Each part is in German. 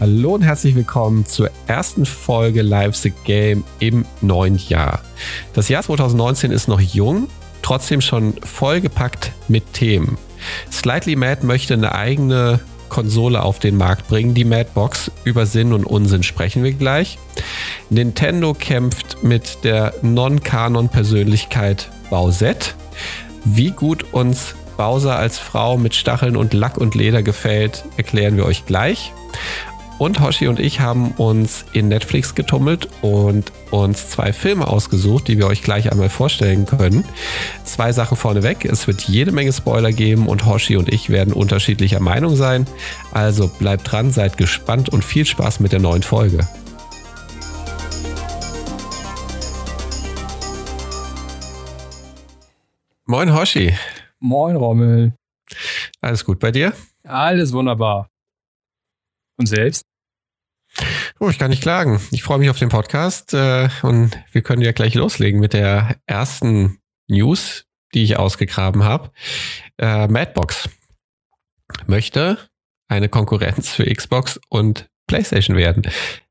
Hallo und herzlich willkommen zur ersten Folge Live the Game im neuen Jahr. Das Jahr 2019 ist noch jung, trotzdem schon vollgepackt mit Themen. Slightly Mad möchte eine eigene Konsole auf den Markt bringen, die Madbox. Über Sinn und Unsinn sprechen wir gleich. Nintendo kämpft mit der Non-Kanon-Persönlichkeit Bowsette. Wie gut uns Bowser als Frau mit Stacheln und Lack und Leder gefällt, erklären wir euch gleich. Und Hoshi und ich haben uns in Netflix getummelt und uns zwei Filme ausgesucht, die wir euch gleich einmal vorstellen können. Zwei Sachen vorneweg. Es wird jede Menge Spoiler geben und Hoshi und ich werden unterschiedlicher Meinung sein. Also bleibt dran, seid gespannt und viel Spaß mit der neuen Folge. Moin Hoshi. Moin Rommel. Alles gut bei dir? Alles wunderbar. Und selbst? Oh, ich kann nicht klagen. Ich freue mich auf den Podcast äh, und wir können ja gleich loslegen mit der ersten News, die ich ausgegraben habe. Äh, Madbox möchte eine Konkurrenz für Xbox und PlayStation werden.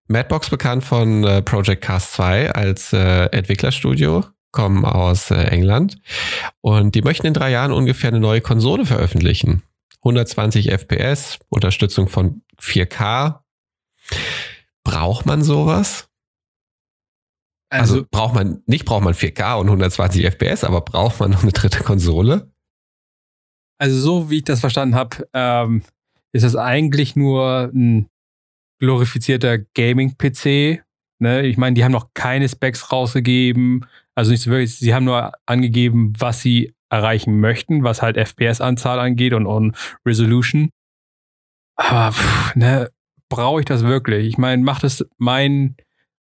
Madbox bekannt von äh, Project Cast 2 als äh, Entwicklerstudio, kommen aus äh, England und die möchten in drei Jahren ungefähr eine neue Konsole veröffentlichen. 120 FPS, Unterstützung von 4K Braucht man sowas? Also, also, braucht man, nicht braucht man 4K und 120 FPS, aber braucht man noch eine dritte Konsole? Also so wie ich das verstanden habe, ähm, ist das eigentlich nur ein glorifizierter Gaming-PC. Ne? Ich meine, die haben noch keine Specs rausgegeben. Also nicht so wirklich, sie haben nur angegeben, was sie erreichen möchten, was halt FPS-Anzahl angeht und, und Resolution. Aber pff, ne, brauche ich das wirklich? Ich meine, macht es mein,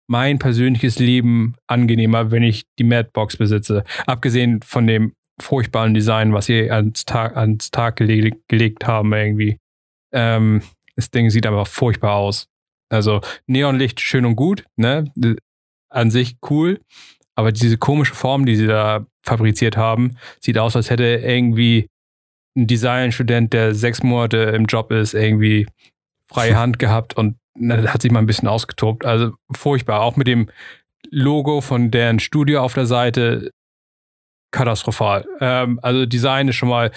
mein persönliches Leben angenehmer, wenn ich die Madbox besitze? Abgesehen von dem furchtbaren Design, was sie ans Tag, ans Tag gele gelegt haben, irgendwie. Ähm, das Ding sieht aber furchtbar aus. Also Neonlicht schön und gut, ne? An sich cool. Aber diese komische Form, die sie da fabriziert haben, sieht aus, als hätte irgendwie ein Designstudent, der sechs Monate im Job ist, irgendwie freie Hand gehabt und na, hat sich mal ein bisschen ausgetobt. Also furchtbar. Auch mit dem Logo von deren Studio auf der Seite katastrophal. Ähm, also Design ist schon mal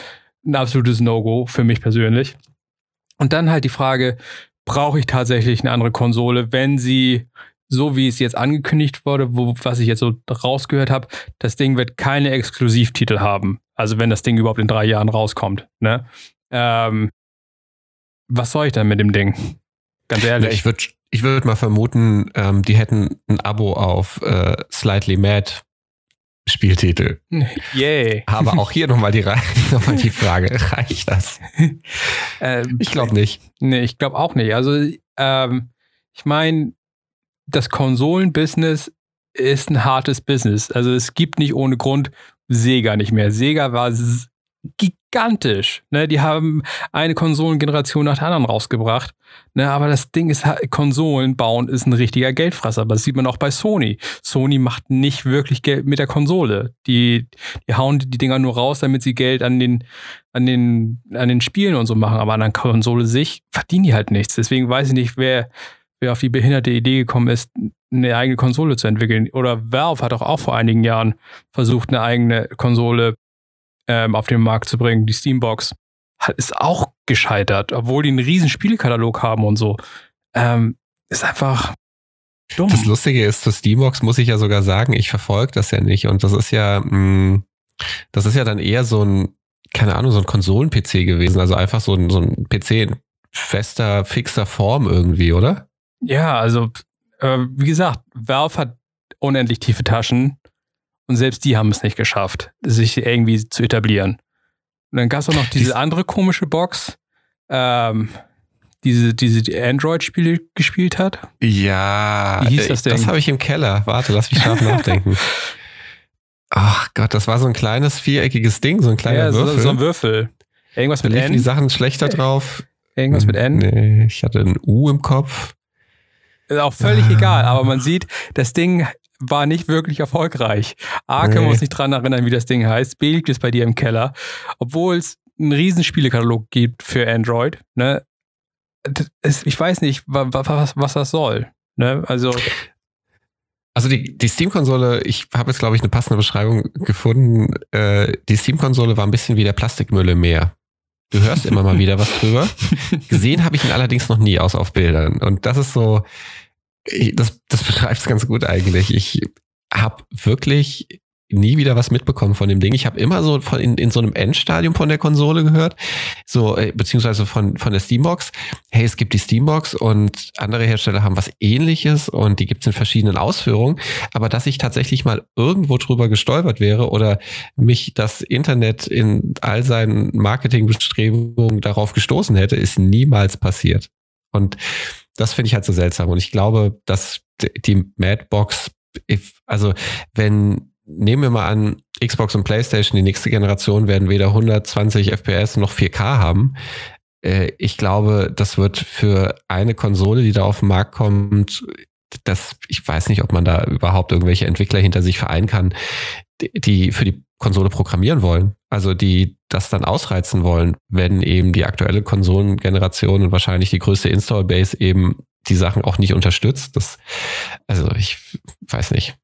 ein absolutes No-Go für mich persönlich. Und dann halt die Frage, brauche ich tatsächlich eine andere Konsole, wenn sie, so wie es jetzt angekündigt wurde, wo, was ich jetzt so rausgehört habe, das Ding wird keine Exklusivtitel haben. Also wenn das Ding überhaupt in drei Jahren rauskommt. Ne? Ähm, was soll ich denn mit dem Ding? Ganz ehrlich. Ja, ich würde ich würd mal vermuten, ähm, die hätten ein Abo auf äh, Slightly Mad Spieltitel. Yay. Aber auch hier nochmal die, noch die Frage, reicht das? Ähm, ich glaube nicht. Nee, ich glaube auch nicht. Also, ähm, ich meine, das Konsolenbusiness ist ein hartes Business. Also es gibt nicht ohne Grund Sega nicht mehr. Sega war gigantisch. Ne? Die haben eine Konsolengeneration nach der anderen rausgebracht. Ne? Aber das Ding ist, Konsolen bauen ist ein richtiger Geldfresser. Aber das sieht man auch bei Sony. Sony macht nicht wirklich Geld mit der Konsole. Die, die hauen die Dinger nur raus, damit sie Geld an den, an den, an den Spielen und so machen. Aber an der Konsole sich verdienen die halt nichts. Deswegen weiß ich nicht, wer, wer auf die behinderte Idee gekommen ist, eine eigene Konsole zu entwickeln. Oder Valve hat auch, auch vor einigen Jahren versucht, eine eigene Konsole ähm, auf den Markt zu bringen, die Steambox, ist auch gescheitert, obwohl die einen riesen Spielekatalog haben und so. Ähm, ist einfach dumm. Das Lustige ist, zur Steambox muss ich ja sogar sagen, ich verfolge das ja nicht. Und das ist ja, mh, mm, das ist ja dann eher so ein, keine Ahnung, so ein Konsolen-PC gewesen. Also einfach so ein, so ein PC in fester, fixer Form irgendwie, oder? Ja, also äh, wie gesagt, Valve hat unendlich tiefe Taschen. Und selbst die haben es nicht geschafft, sich irgendwie zu etablieren. Und dann gab es auch noch diese andere komische Box, ähm, diese, diese die Android-Spiele gespielt hat. Ja, Wie hieß das denn? Das habe ich im Keller. Warte, lass mich scharf nachdenken. Ach Gott, das war so ein kleines viereckiges Ding, so ein kleiner ja, Würfel. So, so ein Würfel. Irgendwas mit N. die Sachen schlechter drauf. Irgendwas mit N? Nee, ich hatte ein U im Kopf. Ist auch völlig ah. egal, aber man sieht, das Ding war nicht wirklich erfolgreich. A, können wir uns nicht dran erinnern, wie das Ding heißt. B, liegt es bei dir im Keller. Obwohl es einen riesen Spielekatalog gibt für Android. Ne? ich weiß nicht, was, was das soll. Ne? Also. Also die, die Steam-Konsole, ich habe jetzt, glaube ich, eine passende Beschreibung gefunden. Äh, die Steam-Konsole war ein bisschen wie der Plastikmüll im Meer. Du hörst immer mal wieder was drüber. Gesehen habe ich ihn allerdings noch nie, aus auf Bildern. Und das ist so, das, das beschreibt es ganz gut eigentlich. Ich habe wirklich nie wieder was mitbekommen von dem Ding. Ich habe immer so von in, in so einem Endstadium von der Konsole gehört, so äh, beziehungsweise von von der Steambox. Hey, es gibt die Steambox und andere Hersteller haben was Ähnliches und die gibt es in verschiedenen Ausführungen. Aber dass ich tatsächlich mal irgendwo drüber gestolpert wäre oder mich das Internet in all seinen Marketingbestrebungen darauf gestoßen hätte, ist niemals passiert. Und das finde ich halt so seltsam. Und ich glaube, dass die Madbox, also wenn nehmen wir mal an, Xbox und PlayStation, die nächste Generation, werden weder 120 FPS noch 4K haben. Äh, ich glaube, das wird für eine Konsole, die da auf den Markt kommt, das, ich weiß nicht, ob man da überhaupt irgendwelche Entwickler hinter sich vereinen kann, die für die Konsole programmieren wollen. Also die das dann ausreizen wollen, wenn eben die aktuelle Konsolengeneration und wahrscheinlich die größte Install-Base eben die Sachen auch nicht unterstützt. Das, also ich weiß nicht.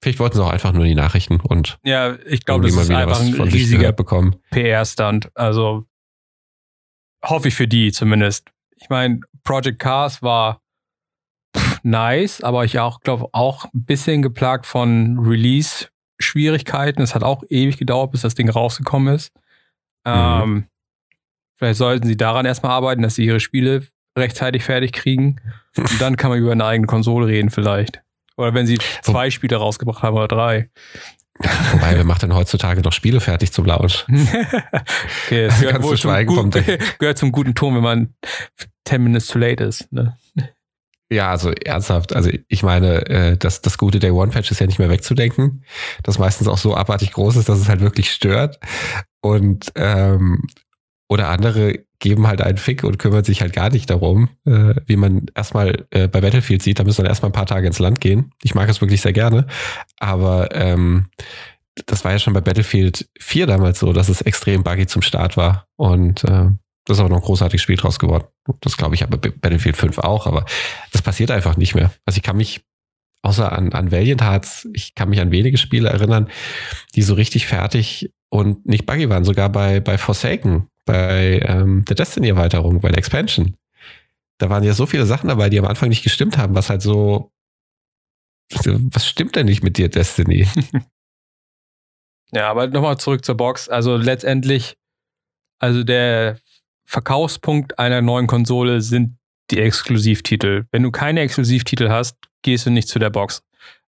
Vielleicht wollten sie auch einfach nur die Nachrichten und ja, ich glaube, das ist einfach ein riesiger PR-Stand. Also hoffe ich für die zumindest. Ich meine, Project Cars war nice, aber ich auch glaube auch ein bisschen geplagt von Release-Schwierigkeiten. Es hat auch ewig gedauert, bis das Ding rausgekommen ist. Mhm. Ähm, vielleicht sollten sie daran erstmal arbeiten, dass sie ihre Spiele rechtzeitig fertig kriegen. Und dann kann man über eine eigene Konsole reden, vielleicht. Oder wenn sie zwei Spiele rausgebracht haben oder drei. Wobei, wer macht denn heutzutage noch Spiele fertig zum Launch? okay, das gehört, wohl zum, gut, gehört zum guten Ton, wenn man 10 minutes too late ist. Ne? Ja, also ernsthaft. Also ich meine, äh, das, das gute Day One Patch ist ja nicht mehr wegzudenken. Das meistens auch so abartig groß ist, dass es halt wirklich stört. Und ähm, oder andere geben halt einen Fick und kümmern sich halt gar nicht darum, äh, wie man erstmal äh, bei Battlefield sieht. Da müssen dann erstmal ein paar Tage ins Land gehen. Ich mag es wirklich sehr gerne. Aber ähm, das war ja schon bei Battlefield 4 damals so, dass es extrem buggy zum Start war. Und äh, das ist aber noch ein großartiges Spiel draus geworden. Das glaube ich aber bei Battlefield 5 auch, aber das passiert einfach nicht mehr. Also ich kann mich, außer an, an Valiant Hearts, ich kann mich an wenige Spiele erinnern, die so richtig fertig und nicht buggy waren. Sogar bei, bei Forsaken bei ähm, der Destiny-Erweiterung, bei der Expansion. Da waren ja so viele Sachen dabei, die am Anfang nicht gestimmt haben, was halt so. Was stimmt denn nicht mit dir, Destiny? ja, aber nochmal zurück zur Box. Also letztendlich, also der Verkaufspunkt einer neuen Konsole sind die Exklusivtitel. Wenn du keine Exklusivtitel hast, gehst du nicht zu der Box.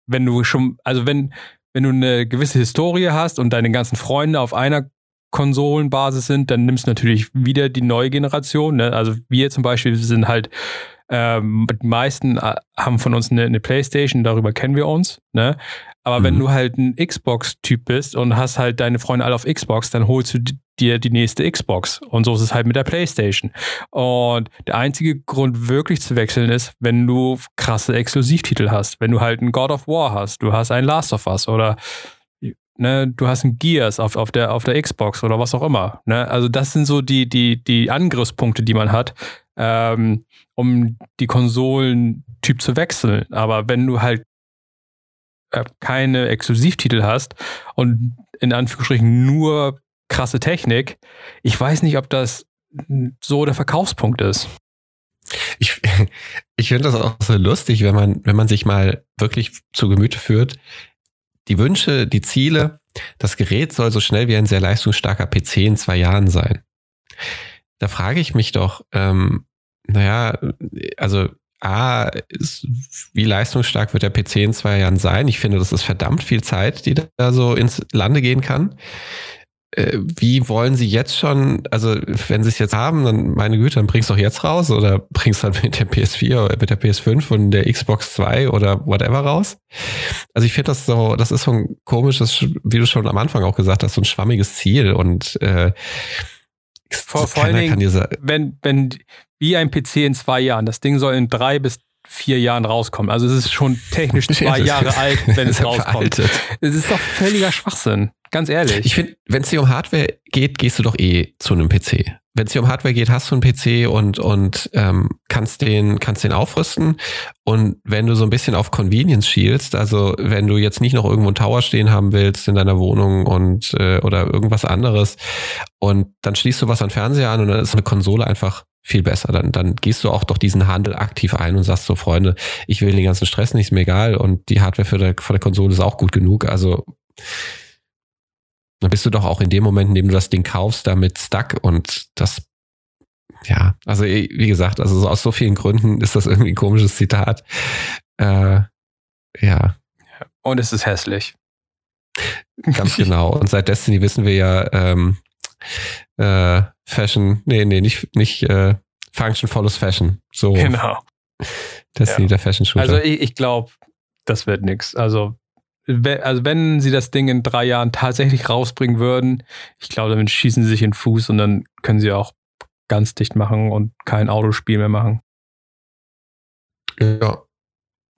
Wenn du schon, also wenn, wenn du eine gewisse Historie hast und deine ganzen Freunde auf einer Konsolenbasis sind, dann nimmst du natürlich wieder die neue Generation. Ne? Also wir zum Beispiel sind halt, ähm, die meisten äh, haben von uns eine, eine Playstation, darüber kennen wir uns. Ne? Aber mhm. wenn du halt ein Xbox-Typ bist und hast halt deine Freunde alle auf Xbox, dann holst du dir die nächste Xbox. Und so ist es halt mit der PlayStation. Und der einzige Grund, wirklich zu wechseln, ist, wenn du krasse Exklusivtitel hast. Wenn du halt ein God of War hast, du hast ein Last of Us oder ne, du hast ein Gears auf, auf, der, auf der Xbox oder was auch immer. Ne? Also das sind so die, die, die Angriffspunkte, die man hat, ähm, um die Konsolentyp zu wechseln. Aber wenn du halt keine Exklusivtitel hast und in Anführungsstrichen nur krasse Technik, ich weiß nicht, ob das so der Verkaufspunkt ist. Ich, ich finde das auch so lustig, wenn man, wenn man sich mal wirklich zu Gemüte führt, die Wünsche, die Ziele, das Gerät soll so schnell wie ein sehr leistungsstarker PC in zwei Jahren sein. Da frage ich mich doch, ähm, naja, also A, ist, wie leistungsstark wird der PC in zwei Jahren sein? Ich finde, das ist verdammt viel Zeit, die da so ins Lande gehen kann. Äh, wie wollen Sie jetzt schon, also wenn Sie es jetzt haben, dann meine Güte, dann bringst du doch jetzt raus oder bringst dann mit der PS4 oder mit der PS5 und der Xbox 2 oder whatever raus. Also ich finde das so, das ist so ein komisches, wie du schon am Anfang auch gesagt hast, so ein schwammiges Ziel und äh, vor, vor allen Dingen, wenn, wenn wie ein PC in zwei Jahren, das Ding soll in drei bis vier Jahren rauskommen. Also es ist schon technisch zwei Jahre alt, wenn es rauskommt. Es ist doch völliger Schwachsinn. Ganz ehrlich. Ich finde, wenn es dir um Hardware geht, gehst du doch eh zu einem PC. wenn es hier um Hardware geht, hast du einen PC und, und ähm, kannst, den, kannst den aufrüsten. Und wenn du so ein bisschen auf Convenience schielst, also wenn du jetzt nicht noch irgendwo einen Tower stehen haben willst in deiner Wohnung und äh, oder irgendwas anderes und dann schließt du was an Fernseher an und dann ist eine Konsole einfach viel besser. Dann, dann gehst du auch doch diesen Handel aktiv ein und sagst so, Freunde, ich will den ganzen Stress nicht, ist mir egal und die Hardware für der, für der Konsole ist auch gut genug. Also dann bist du doch auch in dem Moment, in dem du das Ding kaufst, damit stuck und das, ja, also wie gesagt, also aus so vielen Gründen ist das irgendwie ein komisches Zitat. Äh, ja. Und es ist hässlich. Ganz genau. Und seit Destiny wissen wir ja, ähm, äh, Fashion, nee, nee, nicht, nicht äh, Function follows Fashion. So. Genau. Destiny, ja. der Fashion Shooter. Also ich, ich glaube, das wird nichts. Also also wenn sie das Ding in drei Jahren tatsächlich rausbringen würden, ich glaube, damit schießen sie sich in den Fuß und dann können sie auch ganz dicht machen und kein Autospiel mehr machen. Ja.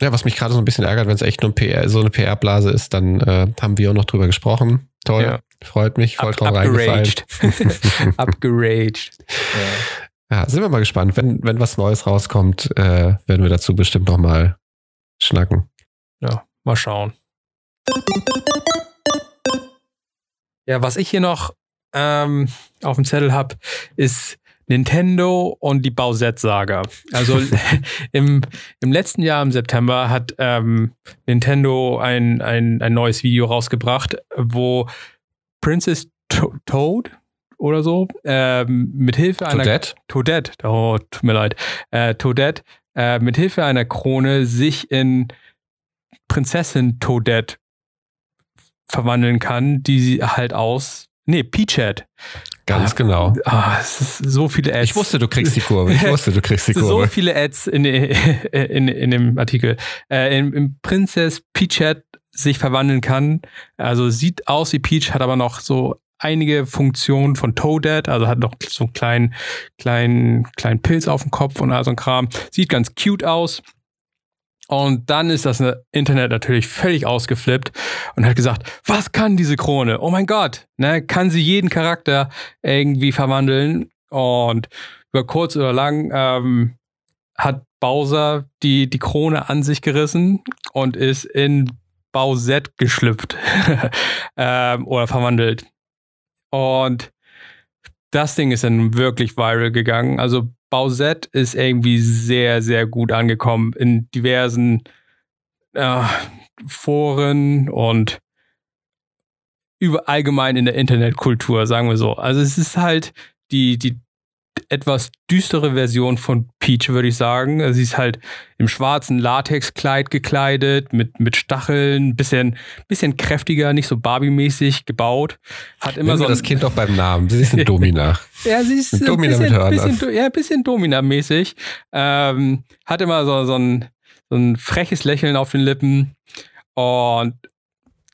Ja, was mich gerade so ein bisschen ärgert, wenn es echt nur ein PR, so eine PR-Blase ist, dann äh, haben wir auch noch drüber gesprochen. Toll, ja. freut mich, voll Up, drauf reingefallen. Upgeraged. ja. ja. sind wir mal gespannt. Wenn, wenn was Neues rauskommt, äh, werden wir dazu bestimmt noch mal schnacken. Ja, mal schauen. Ja, was ich hier noch ähm, auf dem Zettel habe, ist Nintendo und die Bowsette-Saga. Also im, im letzten Jahr im September hat ähm, Nintendo ein, ein, ein neues Video rausgebracht, wo Princess to Toad oder so ähm, mit Hilfe einer Toadette? Toadette, oh, tut mir leid, äh, Toadette äh, mit Hilfe einer Krone sich in Prinzessin Toadette verwandeln kann, die sie halt aus. Nee, Peachhead. Ganz ah, genau. Ah, es ist so viele Ads. Ich wusste, du kriegst die Kurve. Ich wusste, du kriegst die Kurve. So viele Ads in, in, in dem Artikel. Äh, Im, Im Princess Peachhead sich verwandeln kann. Also sieht aus wie Peach, hat aber noch so einige Funktionen von Toadette, also hat noch so einen kleinen, kleinen, kleinen Pilz auf dem Kopf und all so ein Kram. Sieht ganz cute aus. Und dann ist das Internet natürlich völlig ausgeflippt und hat gesagt, was kann diese Krone? Oh mein Gott, ne, kann sie jeden Charakter irgendwie verwandeln? Und über kurz oder lang ähm, hat Bowser die, die Krone an sich gerissen und ist in Bowsette geschlüpft ähm, oder verwandelt. Und das Ding ist dann wirklich viral gegangen. Also Bowsette ist irgendwie sehr, sehr gut angekommen in diversen äh, Foren und über allgemein in der Internetkultur, sagen wir so. Also es ist halt die, die etwas düstere Version von Peach, würde ich sagen. Sie ist halt im schwarzen Latexkleid gekleidet, mit, mit Stacheln, bisschen, bisschen kräftiger, nicht so Barbie-mäßig gebaut. Hat immer Nennen so das Kind auch beim Namen. Sie ist eine Domina. ja, sie ist ein Domina bisschen, mit Hörnern. Bisschen, ja, ein bisschen Domina-mäßig. Ähm, hat immer so, so, ein, so ein freches Lächeln auf den Lippen. Und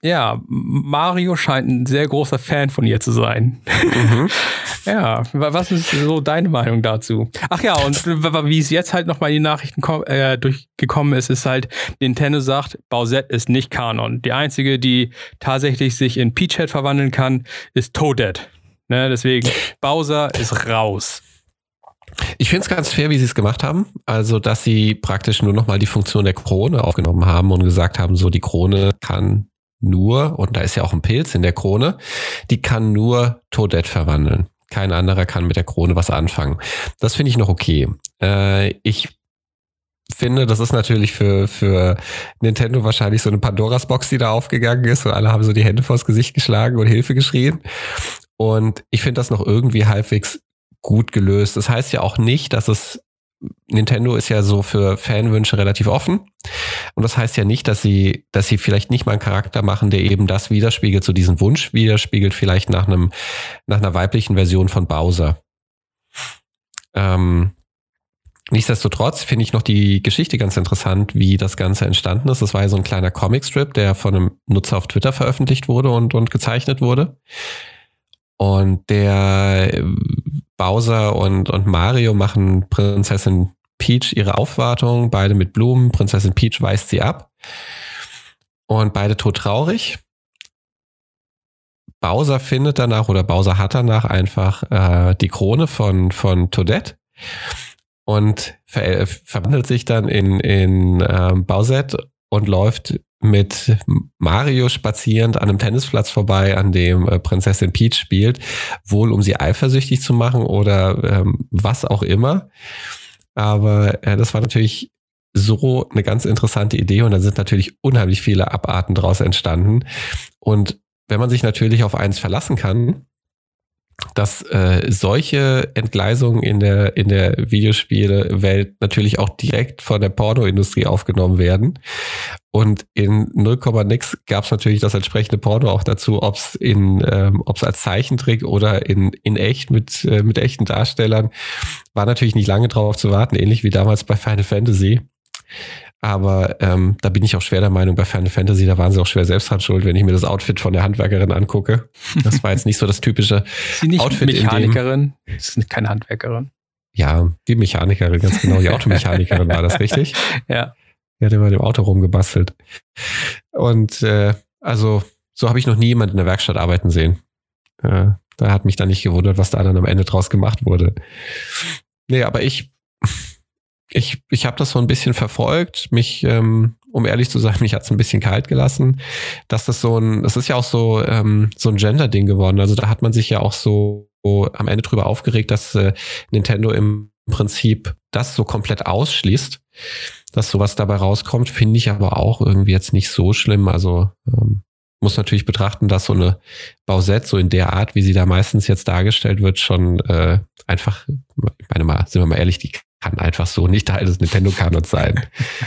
ja, Mario scheint ein sehr großer Fan von ihr zu sein. Mhm. ja, was ist so deine Meinung dazu? Ach ja, und wie es jetzt halt nochmal in die Nachrichten äh, durchgekommen ist, ist halt, Nintendo sagt, Bowsette ist nicht Kanon. Die einzige, die tatsächlich sich in Peachhead verwandeln kann, ist Toadette. Ne, deswegen, Bowser ist raus. Ich finde es ganz fair, wie sie es gemacht haben. Also, dass sie praktisch nur nochmal die Funktion der Krone aufgenommen haben und gesagt haben, so die Krone kann nur, und da ist ja auch ein Pilz in der Krone, die kann nur Toadette verwandeln. Kein anderer kann mit der Krone was anfangen. Das finde ich noch okay. Äh, ich finde, das ist natürlich für, für Nintendo wahrscheinlich so eine Pandoras Box, die da aufgegangen ist und alle haben so die Hände vors Gesicht geschlagen und Hilfe geschrien. Und ich finde das noch irgendwie halbwegs gut gelöst. Das heißt ja auch nicht, dass es Nintendo ist ja so für Fanwünsche relativ offen. Und das heißt ja nicht, dass sie, dass sie vielleicht nicht mal einen Charakter machen, der eben das widerspiegelt, so diesen Wunsch widerspiegelt, vielleicht nach einem, nach einer weiblichen Version von Bowser. Ähm, nichtsdestotrotz finde ich noch die Geschichte ganz interessant, wie das Ganze entstanden ist. Das war ja so ein kleiner Comicstrip, der von einem Nutzer auf Twitter veröffentlicht wurde und, und gezeichnet wurde. Und der Bowser und, und Mario machen Prinzessin Peach ihre Aufwartung, beide mit Blumen. Prinzessin Peach weist sie ab. Und beide todtraurig. Bowser findet danach oder Bowser hat danach einfach äh, die Krone von, von Toadette und ver verwandelt sich dann in, in ähm, Bowsette und läuft mit Mario spazierend an einem Tennisplatz vorbei, an dem äh, Prinzessin Peach spielt, wohl um sie eifersüchtig zu machen oder ähm, was auch immer. Aber äh, das war natürlich so eine ganz interessante Idee und da sind natürlich unheimlich viele Abarten daraus entstanden. Und wenn man sich natürlich auf eins verlassen kann, dass äh, solche Entgleisungen in der, in der Videospielewelt natürlich auch direkt von der Pornoindustrie aufgenommen werden. Und in 0, nix gab es natürlich das entsprechende Porno auch dazu, ob es ähm, ob's als Zeichentrick oder in, in echt mit, äh, mit echten Darstellern. War natürlich nicht lange drauf zu warten, ähnlich wie damals bei Final Fantasy. Aber ähm, da bin ich auch schwer der Meinung, bei Final Fantasy, da waren sie auch schwer selbst dran schuld, wenn ich mir das Outfit von der Handwerkerin angucke. Das war jetzt nicht so das typische sie nicht Outfit. Mechanikerin? In dem, ist keine Handwerkerin. Ja, die Mechanikerin, ganz genau. Die Automechanikerin war das, richtig? Ja. Die hat immer dem Auto rumgebastelt. Und äh, also, so habe ich noch nie jemanden in der Werkstatt arbeiten sehen. Äh, da hat mich dann nicht gewundert, was da dann am Ende draus gemacht wurde. Nee, aber ich ich, ich habe das so ein bisschen verfolgt. Mich, ähm, um ehrlich zu sein, mich hat es ein bisschen kalt gelassen, dass das so ein, das ist ja auch so, ähm, so ein Gender-Ding geworden. Also da hat man sich ja auch so, so am Ende drüber aufgeregt, dass äh, Nintendo im Prinzip das so komplett ausschließt, dass sowas dabei rauskommt, finde ich aber auch irgendwie jetzt nicht so schlimm. Also ähm, muss natürlich betrachten, dass so eine Bausette so in der Art, wie sie da meistens jetzt dargestellt wird, schon äh, einfach, ich meine mal, sind wir mal ehrlich, die kann einfach so nicht Teil des Nintendo-Kanons sein.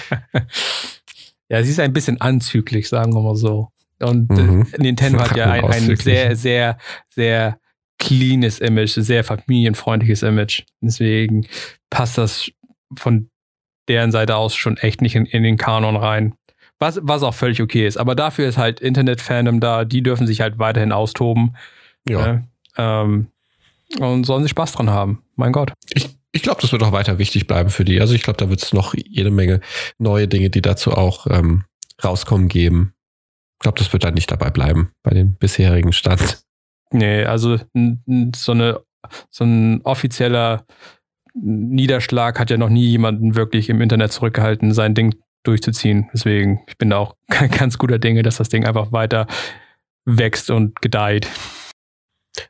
ja, sie ist ein bisschen anzüglich, sagen wir mal so. Und äh, mhm. Nintendo hat ja ein, ein sehr, sehr, sehr cleanes Image, sehr familienfreundliches Image. Deswegen passt das von deren Seite aus schon echt nicht in, in den Kanon rein. Was, was auch völlig okay ist. Aber dafür ist halt Internet-Fandom da, die dürfen sich halt weiterhin austoben. Ja. Ne? Ähm, und sollen sie Spaß dran haben. Mein Gott. Ich ich glaube, das wird auch weiter wichtig bleiben für die. Also ich glaube, da wird es noch jede Menge neue Dinge, die dazu auch ähm, rauskommen, geben. Ich glaube, das wird dann nicht dabei bleiben bei dem bisherigen Stand. Nee, also so, eine, so ein offizieller Niederschlag hat ja noch nie jemanden wirklich im Internet zurückgehalten, sein Ding durchzuziehen. Deswegen, ich bin da auch ganz guter Dinge, dass das Ding einfach weiter wächst und gedeiht.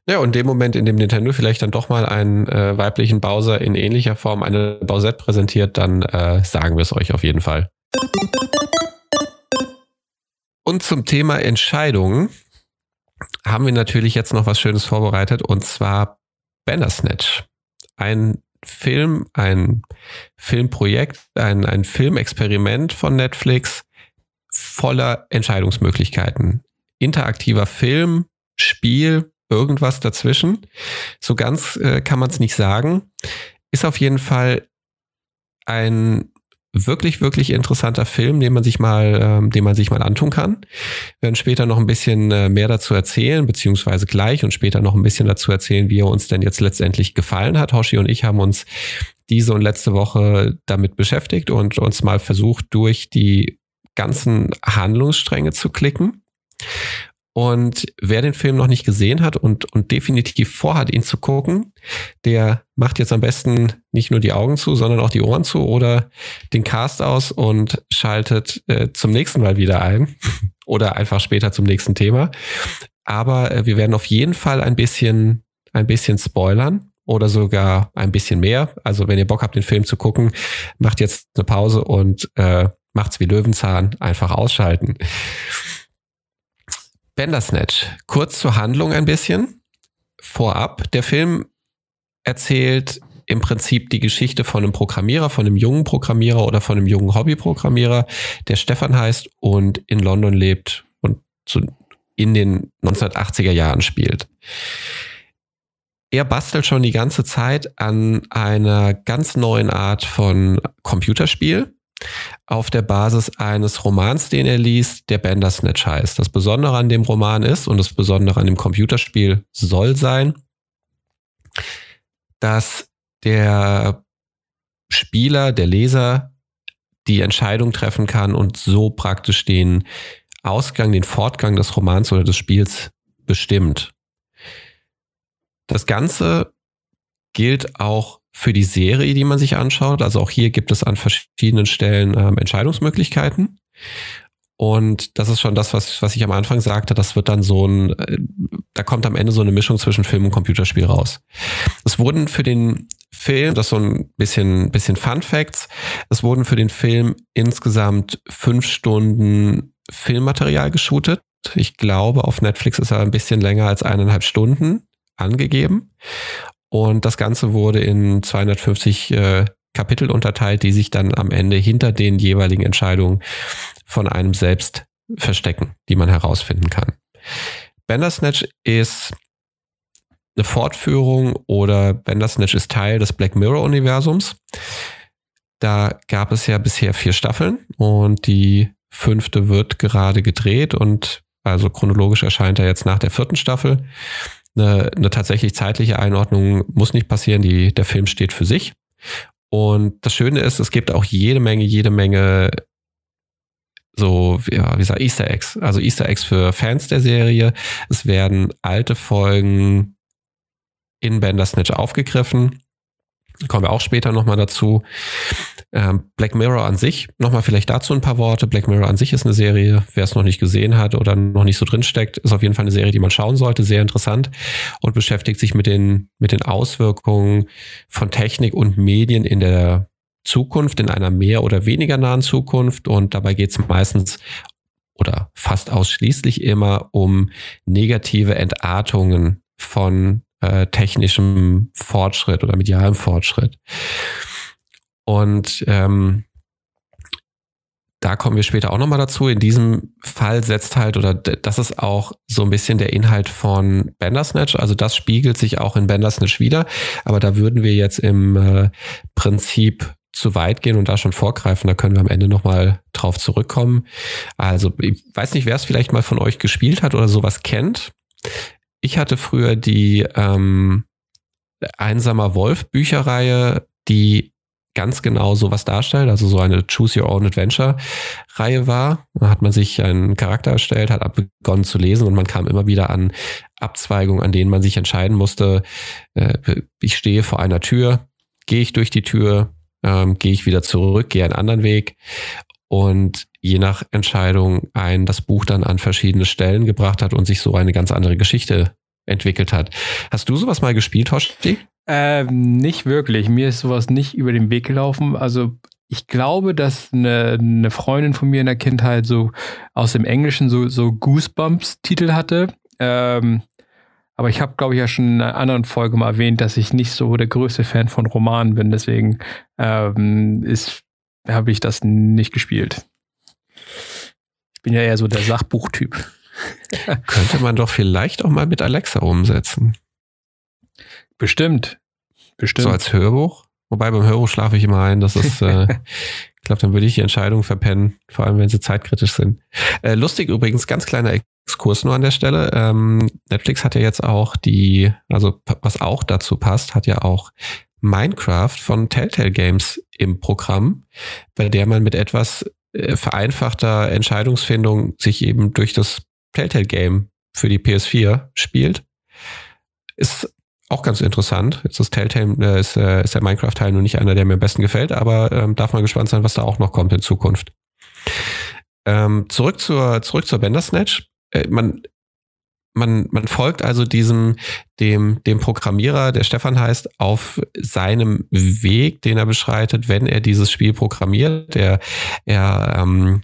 Ja, und dem Moment, in dem Nintendo vielleicht dann doch mal einen äh, weiblichen Bowser in ähnlicher Form eine Bowsette präsentiert, dann äh, sagen wir es euch auf jeden Fall. Und zum Thema Entscheidungen haben wir natürlich jetzt noch was Schönes vorbereitet und zwar Bandersnatch. Ein Film, ein Filmprojekt, ein, ein Filmexperiment von Netflix voller Entscheidungsmöglichkeiten. Interaktiver Film, Spiel, irgendwas dazwischen. So ganz äh, kann man es nicht sagen. Ist auf jeden Fall ein wirklich, wirklich interessanter Film, den man sich mal, ähm, den man sich mal antun kann. Wir werden später noch ein bisschen äh, mehr dazu erzählen, beziehungsweise gleich und später noch ein bisschen dazu erzählen, wie er uns denn jetzt letztendlich gefallen hat. Hoshi und ich haben uns diese und letzte Woche damit beschäftigt und uns mal versucht, durch die ganzen Handlungsstränge zu klicken. Und wer den Film noch nicht gesehen hat und, und definitiv vorhat, ihn zu gucken, der macht jetzt am besten nicht nur die Augen zu, sondern auch die Ohren zu oder den Cast aus und schaltet äh, zum nächsten Mal wieder ein oder einfach später zum nächsten Thema. Aber äh, wir werden auf jeden Fall ein bisschen, ein bisschen spoilern oder sogar ein bisschen mehr. Also wenn ihr Bock habt, den Film zu gucken, macht jetzt eine Pause und äh, macht's wie Löwenzahn, einfach ausschalten. Bandersnatch. Kurz zur Handlung ein bisschen. Vorab, der Film erzählt im Prinzip die Geschichte von einem Programmierer, von einem jungen Programmierer oder von einem jungen Hobbyprogrammierer, der Stefan heißt und in London lebt und in den 1980er Jahren spielt. Er bastelt schon die ganze Zeit an einer ganz neuen Art von Computerspiel auf der Basis eines Romans, den er liest, der Bandersnatch heißt. Das Besondere an dem Roman ist und das Besondere an dem Computerspiel soll sein, dass der Spieler, der Leser die Entscheidung treffen kann und so praktisch den Ausgang, den Fortgang des Romans oder des Spiels bestimmt. Das Ganze gilt auch für die Serie, die man sich anschaut. Also auch hier gibt es an verschiedenen Stellen ähm, Entscheidungsmöglichkeiten. Und das ist schon das, was, was ich am Anfang sagte. Das wird dann so ein, äh, da kommt am Ende so eine Mischung zwischen Film und Computerspiel raus. Es wurden für den Film, das ist so ein bisschen, bisschen Fun Facts, es wurden für den Film insgesamt fünf Stunden Filmmaterial geshootet. Ich glaube, auf Netflix ist er ein bisschen länger als eineinhalb Stunden angegeben. Und das Ganze wurde in 250 äh, Kapitel unterteilt, die sich dann am Ende hinter den jeweiligen Entscheidungen von einem selbst verstecken, die man herausfinden kann. Bandersnatch ist eine Fortführung oder Bandersnatch ist Teil des Black Mirror-Universums. Da gab es ja bisher vier Staffeln und die fünfte wird gerade gedreht und also chronologisch erscheint er jetzt nach der vierten Staffel. Eine, eine tatsächlich zeitliche Einordnung muss nicht passieren. Die, der Film steht für sich. Und das Schöne ist, es gibt auch jede Menge, jede Menge so, ja, wie gesagt, Easter Eggs. Also Easter Eggs für Fans der Serie. Es werden alte Folgen in Bandersnatch aufgegriffen. Kommen wir auch später nochmal dazu. Ähm, Black Mirror an sich, nochmal vielleicht dazu ein paar Worte. Black Mirror an sich ist eine Serie, wer es noch nicht gesehen hat oder noch nicht so drin steckt, ist auf jeden Fall eine Serie, die man schauen sollte, sehr interessant und beschäftigt sich mit den, mit den Auswirkungen von Technik und Medien in der Zukunft, in einer mehr oder weniger nahen Zukunft. Und dabei geht es meistens oder fast ausschließlich immer um negative Entartungen von äh, technischem Fortschritt oder medialem Fortschritt. Und ähm, da kommen wir später auch nochmal dazu. In diesem Fall setzt halt, oder das ist auch so ein bisschen der Inhalt von Bandersnatch. Also das spiegelt sich auch in Bandersnatch wieder. Aber da würden wir jetzt im äh, Prinzip zu weit gehen und da schon vorgreifen. Da können wir am Ende nochmal drauf zurückkommen. Also ich weiß nicht, wer es vielleicht mal von euch gespielt hat oder sowas kennt. Ich hatte früher die ähm, Einsamer Wolf Bücherreihe, die ganz genau sowas darstellt, also so eine Choose Your Own Adventure Reihe war. Da hat man sich einen Charakter erstellt, hat begonnen zu lesen und man kam immer wieder an Abzweigungen, an denen man sich entscheiden musste. Äh, ich stehe vor einer Tür, gehe ich durch die Tür, ähm, gehe ich wieder zurück, gehe einen anderen Weg und je nach Entscheidung ein das Buch dann an verschiedene Stellen gebracht hat und sich so eine ganz andere Geschichte entwickelt hat. Hast du sowas mal gespielt, Hoshi? Ähm, nicht wirklich. Mir ist sowas nicht über den Weg gelaufen. Also ich glaube, dass eine, eine Freundin von mir in der Kindheit so aus dem Englischen so, so Goosebumps-Titel hatte. Ähm, aber ich habe, glaube ich, ja schon in einer anderen Folge mal erwähnt, dass ich nicht so der größte Fan von Romanen bin. Deswegen ähm, habe ich das nicht gespielt. Ich bin ja eher so der Sachbuchtyp. Könnte man doch vielleicht auch mal mit Alexa umsetzen. Bestimmt. Bestimmt. So als Hörbuch. Wobei beim Hörbuch schlafe ich immer ein. Das ist, äh, ich glaube, dann würde ich die Entscheidung verpennen, vor allem wenn sie zeitkritisch sind. Äh, lustig übrigens, ganz kleiner Exkurs nur an der Stelle. Ähm, Netflix hat ja jetzt auch die, also was auch dazu passt, hat ja auch Minecraft von Telltale Games im Programm, bei der man mit etwas äh, vereinfachter Entscheidungsfindung sich eben durch das Telltale Game für die PS4 spielt. Ist auch ganz interessant. Jetzt ist Telltale, äh, ist, äh, ist der Minecraft-Teil nur nicht einer, der mir am besten gefällt, aber ähm, darf man gespannt sein, was da auch noch kommt in Zukunft. Ähm, zurück zur, zurück zur Bandersnatch. Äh, man man, man folgt also diesem, dem, dem Programmierer, der Stefan heißt, auf seinem Weg, den er beschreitet, wenn er dieses Spiel programmiert. Er, er ähm,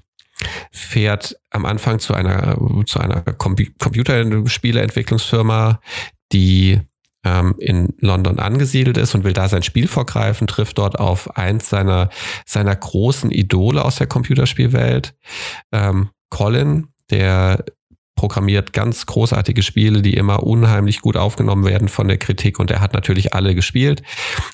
fährt am Anfang zu einer, zu einer Computerspieleentwicklungsfirma, die ähm, in London angesiedelt ist und will da sein Spiel vorgreifen, trifft dort auf eins seiner, seiner großen Idole aus der Computerspielwelt, ähm, Colin, der programmiert ganz großartige Spiele, die immer unheimlich gut aufgenommen werden von der Kritik und er hat natürlich alle gespielt.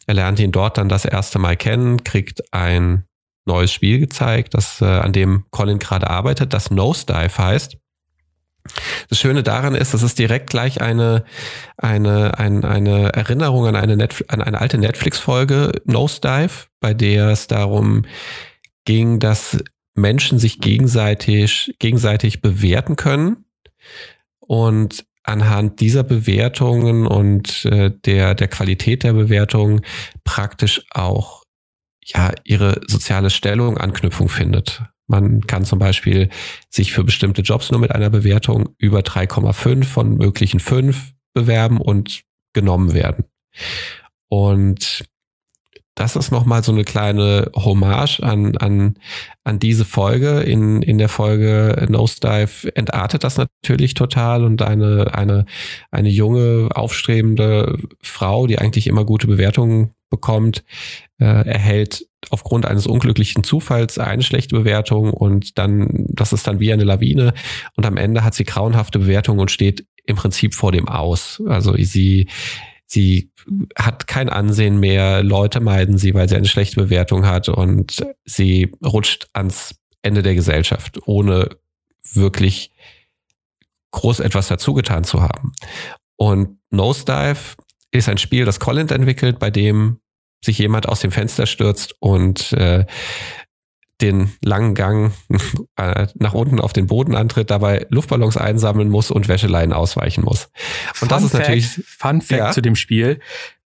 Er lernt ihn dort dann das erste Mal kennen, kriegt ein neues Spiel gezeigt, das äh, an dem Colin gerade arbeitet, das Nosedive heißt. Das Schöne daran ist, es ist direkt gleich eine, eine, eine, eine Erinnerung an eine, Netf an eine alte Netflix-Folge Nosedive, bei der es darum ging, dass Menschen sich gegenseitig, gegenseitig bewerten können und anhand dieser Bewertungen und äh, der, der Qualität der Bewertungen praktisch auch ja, ihre soziale Stellung Anknüpfung findet. Man kann zum Beispiel sich für bestimmte Jobs nur mit einer Bewertung über 3,5 von möglichen 5 bewerben und genommen werden. Und das ist nochmal so eine kleine Hommage an, an, an diese Folge. In, in der Folge Nosedive entartet das natürlich total und eine, eine, eine junge, aufstrebende Frau, die eigentlich immer gute Bewertungen bekommt, äh, erhält aufgrund eines unglücklichen Zufalls eine schlechte Bewertung und dann, das ist dann wie eine Lawine und am Ende hat sie grauenhafte Bewertungen und steht im Prinzip vor dem Aus. Also sie, sie hat kein Ansehen mehr, Leute meiden sie, weil sie eine schlechte Bewertung hat und sie rutscht ans Ende der Gesellschaft, ohne wirklich groß etwas dazugetan zu haben. Und Nosedive ist ein Spiel, das Colin entwickelt, bei dem sich jemand aus dem Fenster stürzt und äh, den langen Gang äh, nach unten auf den Boden antritt, dabei Luftballons einsammeln muss und Wäscheleien ausweichen muss. Und Fun das ist Fact, natürlich Fun Fact Ja. zu dem Spiel.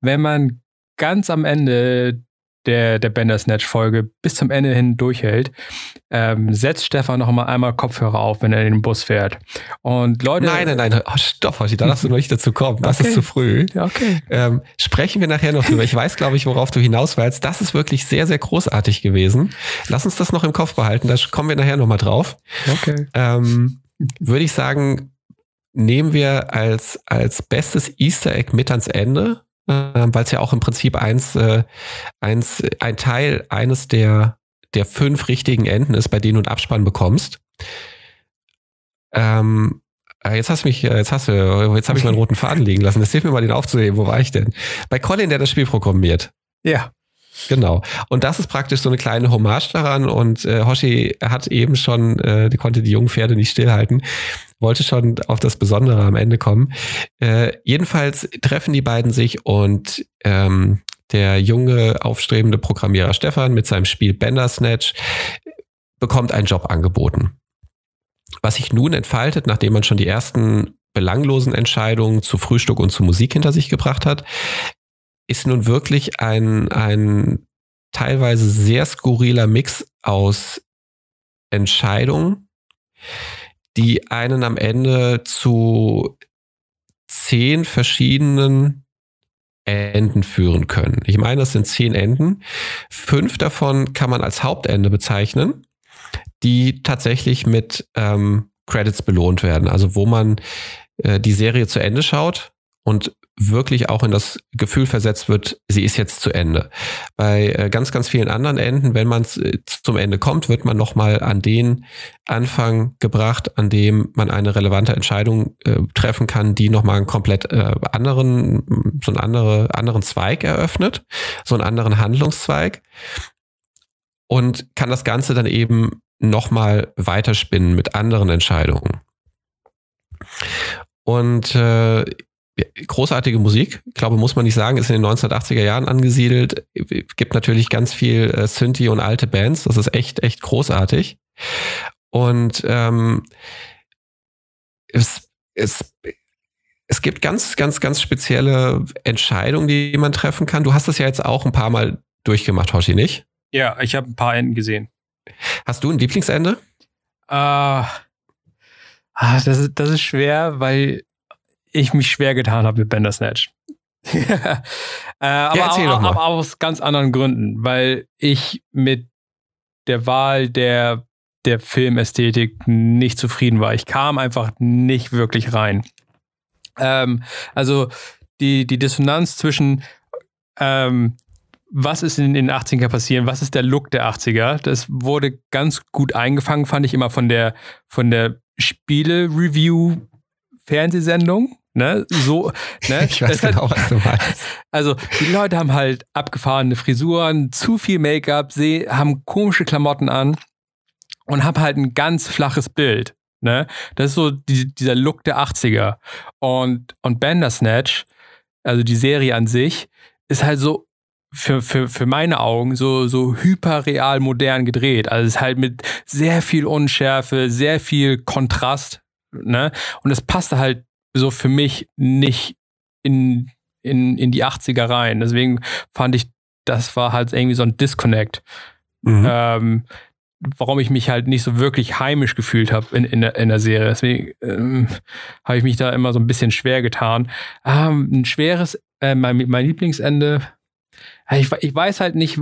Wenn man ganz am Ende der, der Bandersnatch-Folge bis zum Ende hin durchhält, ähm, setzt Stefan noch mal einmal Kopfhörer auf, wenn er in den Bus fährt. Und Leute. Nein, nein, nein, oh, stopp, Hoshi, da darfst du noch nicht dazu kommen. Das Okay. ist zu früh. Ja, okay. Ähm, sprechen wir nachher noch drüber. Ich weiß, glaube ich, worauf du hinaus willst. Das ist wirklich sehr, sehr großartig gewesen. Lass uns das noch im Kopf behalten. Da kommen wir nachher noch mal drauf. Okay. Ähm, würde ich sagen, nehmen wir als, als bestes Easter Egg mit ans Ende, weil es ja auch im Prinzip eins, äh, eins, ein Teil eines der, der fünf richtigen Enden ist, bei denen du einen Abspann bekommst. Ähm, äh, Jetzt hast du mich, äh, jetzt hast du, jetzt habe ich meinen roten Faden liegen lassen. Das hilft mir mal, den aufzuheben. Wo war ich denn? Bei Colin, der das Spiel programmiert. Ja. Genau. Und das ist praktisch so eine kleine Hommage daran. Und äh, Hoshi hat eben schon, äh, die konnte die jungen Pferde nicht stillhalten, wollte schon auf das Besondere am Ende kommen. Äh, jedenfalls treffen die beiden sich und ähm, der junge, aufstrebende Programmierer Stefan mit seinem Spiel Bandersnatch bekommt einen Job angeboten. Was sich nun entfaltet, nachdem man schon die ersten belanglosen Entscheidungen zu Frühstück und zu Musik hinter sich gebracht hat, ist nun wirklich ein, ein teilweise sehr skurriler Mix aus Entscheidungen, die einen am Ende zu zehn verschiedenen Enden führen können. Ich meine, das sind zehn Enden. Fünf davon kann man als Hauptende bezeichnen, die tatsächlich mit ähm, Credits belohnt werden. Also wo man äh, die Serie zu Ende schaut und wirklich auch in das Gefühl versetzt wird, sie ist jetzt zu Ende. Bei äh, ganz, ganz vielen anderen Enden, wenn man äh, zum Ende kommt, wird man nochmal an den Anfang gebracht, an dem man eine relevante Entscheidung äh, treffen kann, die nochmal einen komplett äh, anderen, so einen andere, anderen Zweig eröffnet, so einen anderen Handlungszweig und kann das Ganze dann eben nochmal weiterspinnen mit anderen Entscheidungen. Und äh, großartige Musik, ich glaube, muss man nicht sagen, ist in den 1980er Jahren angesiedelt. Gibt natürlich ganz viel äh, Synthi und alte Bands. Das ist echt, echt großartig. Und ähm, es, es, es gibt ganz, ganz, ganz spezielle Entscheidungen, die man treffen kann. Du hast das ja jetzt auch ein paar Mal durchgemacht, Hoshi, nicht? Ja, ich habe ein paar Enden gesehen. Hast du ein Lieblingsende? Äh, ah, das, ist, das ist schwer, weil ich mich schwer getan habe mit Bandersnatch. äh, aber, erzähl aber, mal. aber aus ganz anderen Gründen, weil ich mit der Wahl der, der Filmästhetik nicht zufrieden war. Ich kam einfach nicht wirklich rein. Ähm, also die, die Dissonanz zwischen ähm, was ist in den 80er passieren, was ist der Look der 80er, das wurde ganz gut eingefangen, fand ich immer von der, von der Spiele-Review-Fernsehsendung. Ne? So, ne? Ich weiß Das hat- genau, was du meinst. also die Leute haben halt abgefahrene Frisuren, zu viel Make-up, sie haben komische Klamotten an und haben halt ein ganz flaches Bild. Ne? Das ist so die, dieser Look der 80er. Und, und Bandersnatch, also die Serie an sich, ist halt so für, für, für meine Augen so, so hyperreal modern gedreht. Also es ist halt mit sehr viel Unschärfe, sehr viel Kontrast. Ne? Und es passte halt so für mich nicht in, in, in die 80er rein. Deswegen fand ich, das war halt irgendwie so ein Disconnect. Mhm. Ähm, warum ich mich halt nicht so wirklich heimisch gefühlt habe in, in, der, in der Serie. Deswegen ähm, habe ich mich da immer so ein bisschen schwer getan. Ähm, ein schweres, äh, mein, mein Lieblingsende, ich, ich weiß halt nicht,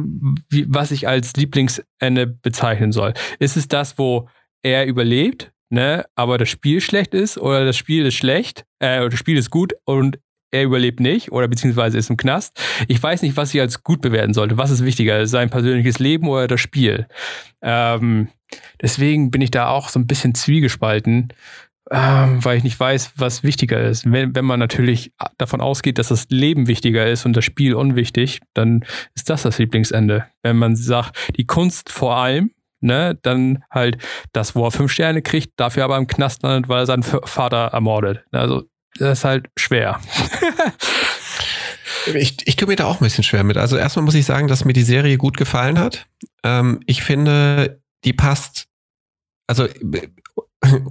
wie, was ich als Lieblingsende bezeichnen soll. Ist es das, wo er überlebt, ne, aber das Spiel schlecht ist oder das Spiel ist schlecht, äh, oder das Spiel ist gut und er überlebt nicht oder beziehungsweise ist im Knast. Ich weiß nicht, was ich als gut bewerten sollte. Was ist wichtiger, sein persönliches Leben oder das Spiel? Ähm, deswegen bin ich da auch so ein bisschen zwiegespalten, ähm, weil ich nicht weiß, was wichtiger ist. Wenn, wenn man natürlich davon ausgeht, dass das Leben wichtiger ist und das Spiel unwichtig, dann ist das das Lieblingsende. Wenn man sagt, die Kunst vor allem, ne, dann halt das, wo er fünf Sterne kriegt, dafür aber im Knast landet, weil er seinen Vater ermordet. Also das ist halt schwer. ich, ich tue mir da auch ein bisschen schwer mit. Also erstmal muss ich sagen, dass mir die Serie gut gefallen hat. Ähm, ich finde, die passt, also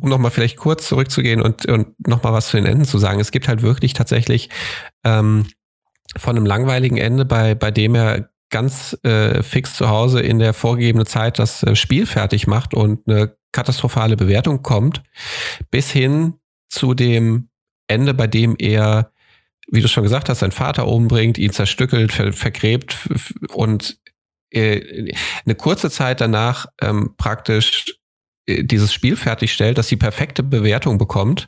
um nochmal vielleicht kurz zurückzugehen und, und nochmal was zu den Enden zu sagen. Es gibt halt wirklich tatsächlich ähm, von einem langweiligen Ende, bei, bei dem er ganz äh, fix zu Hause in der vorgegebenen Zeit das äh, Spiel fertig macht und eine katastrophale Bewertung kommt, bis hin zu dem Ende, bei dem er, wie du schon gesagt hast, seinen Vater umbringt, ihn zerstückelt, ver vergräbt und äh, eine kurze Zeit danach ähm, praktisch äh, dieses Spiel fertigstellt, dass die perfekte Bewertung bekommt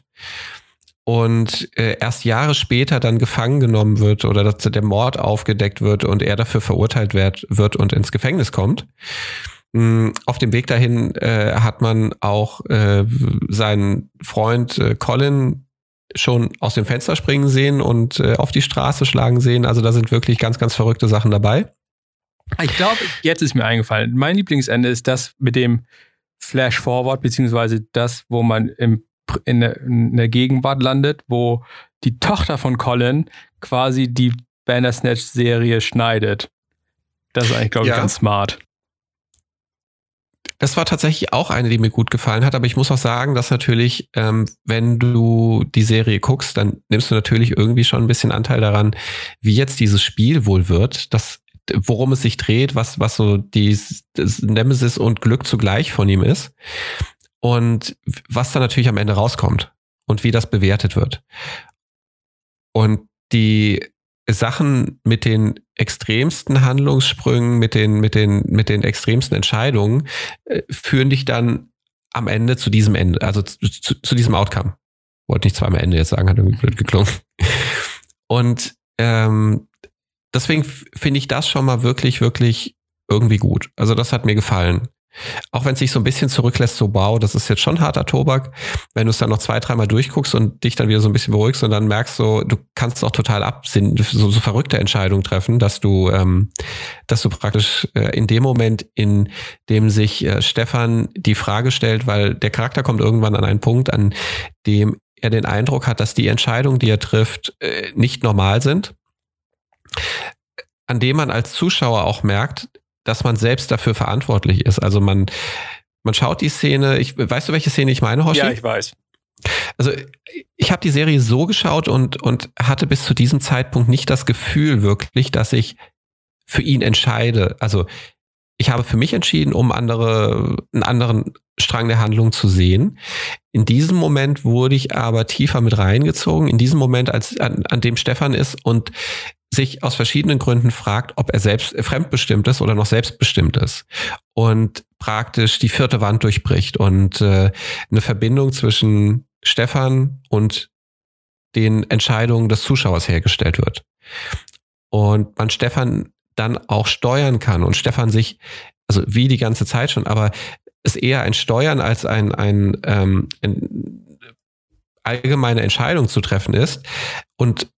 und äh, erst Jahre später dann gefangen genommen wird oder dass der Mord aufgedeckt wird und er dafür verurteilt wird, wird und ins Gefängnis kommt. Hm, auf dem Weg dahin äh, hat man auch äh, seinen Freund äh, Colin schon aus dem Fenster springen sehen und äh, auf die Straße schlagen sehen. Also da sind wirklich ganz, ganz verrückte Sachen dabei. Ich glaube, jetzt ist mir eingefallen. Mein Lieblingsende ist das mit dem Flash Forward, beziehungsweise das, wo man im, in, der, in der Gegenwart landet, wo die Tochter von Colin quasi die Bandersnatch-Serie schneidet. Das ist eigentlich, glaube ich, ja. ganz smart. Das war tatsächlich auch eine, die mir gut gefallen hat, aber ich muss auch sagen, dass natürlich, ähm, wenn du die Serie guckst, dann nimmst du natürlich irgendwie schon ein bisschen Anteil daran, wie jetzt dieses Spiel wohl wird, das, worum es sich dreht, was, was so die Nemesis und Glück zugleich von ihm ist und was da natürlich am Ende rauskommt und wie das bewertet wird. Und die Sachen mit den extremsten Handlungssprüngen, mit den, mit den, mit den extremsten Entscheidungen, äh, führen dich dann am Ende zu diesem Ende, also zu, zu, zu diesem Outcome. Wollte nicht zweimal Ende jetzt sagen, hat irgendwie blöd geklungen. Und ähm, deswegen finde ich das schon mal wirklich, wirklich irgendwie gut. Also das hat mir gefallen. Auch wenn es sich so ein bisschen zurücklässt, so wow, das ist jetzt schon harter Tobak. Wenn du es dann noch zwei, dreimal durchguckst und dich dann wieder so ein bisschen beruhigst und dann merkst so, du kannst auch total absinnen, so, so verrückte Entscheidungen treffen, dass du, ähm, dass du praktisch äh, in dem Moment, in dem sich äh, Stefan die Frage stellt, weil der Charakter kommt irgendwann an einen Punkt, an dem er den Eindruck hat, dass die Entscheidungen, die er trifft, äh, nicht normal sind an dem man als Zuschauer auch merkt, dass man selbst dafür verantwortlich ist. Also man, man schaut die Szene, ich, weißt du, welche Szene ich meine, Hoshi? Ja, ich weiß. Also ich habe die Serie so geschaut und, und hatte bis zu diesem Zeitpunkt nicht das Gefühl wirklich, dass ich für ihn entscheide. Also ich habe für mich entschieden, um andere, einen anderen Strang der Handlung zu sehen. In diesem Moment wurde ich aber tiefer mit reingezogen. In diesem Moment, als an, an dem Stefan ist und sich aus verschiedenen Gründen fragt, ob er selbst fremdbestimmt ist oder noch selbstbestimmt ist und praktisch die vierte Wand durchbricht und äh, eine Verbindung zwischen Stefan und den Entscheidungen des Zuschauers hergestellt wird. Und man Stefan dann auch steuern kann und Stefan sich, also wie die ganze Zeit schon, aber es eher ein Steuern als ein, ein, ähm, ein allgemeine Entscheidung zu treffen ist und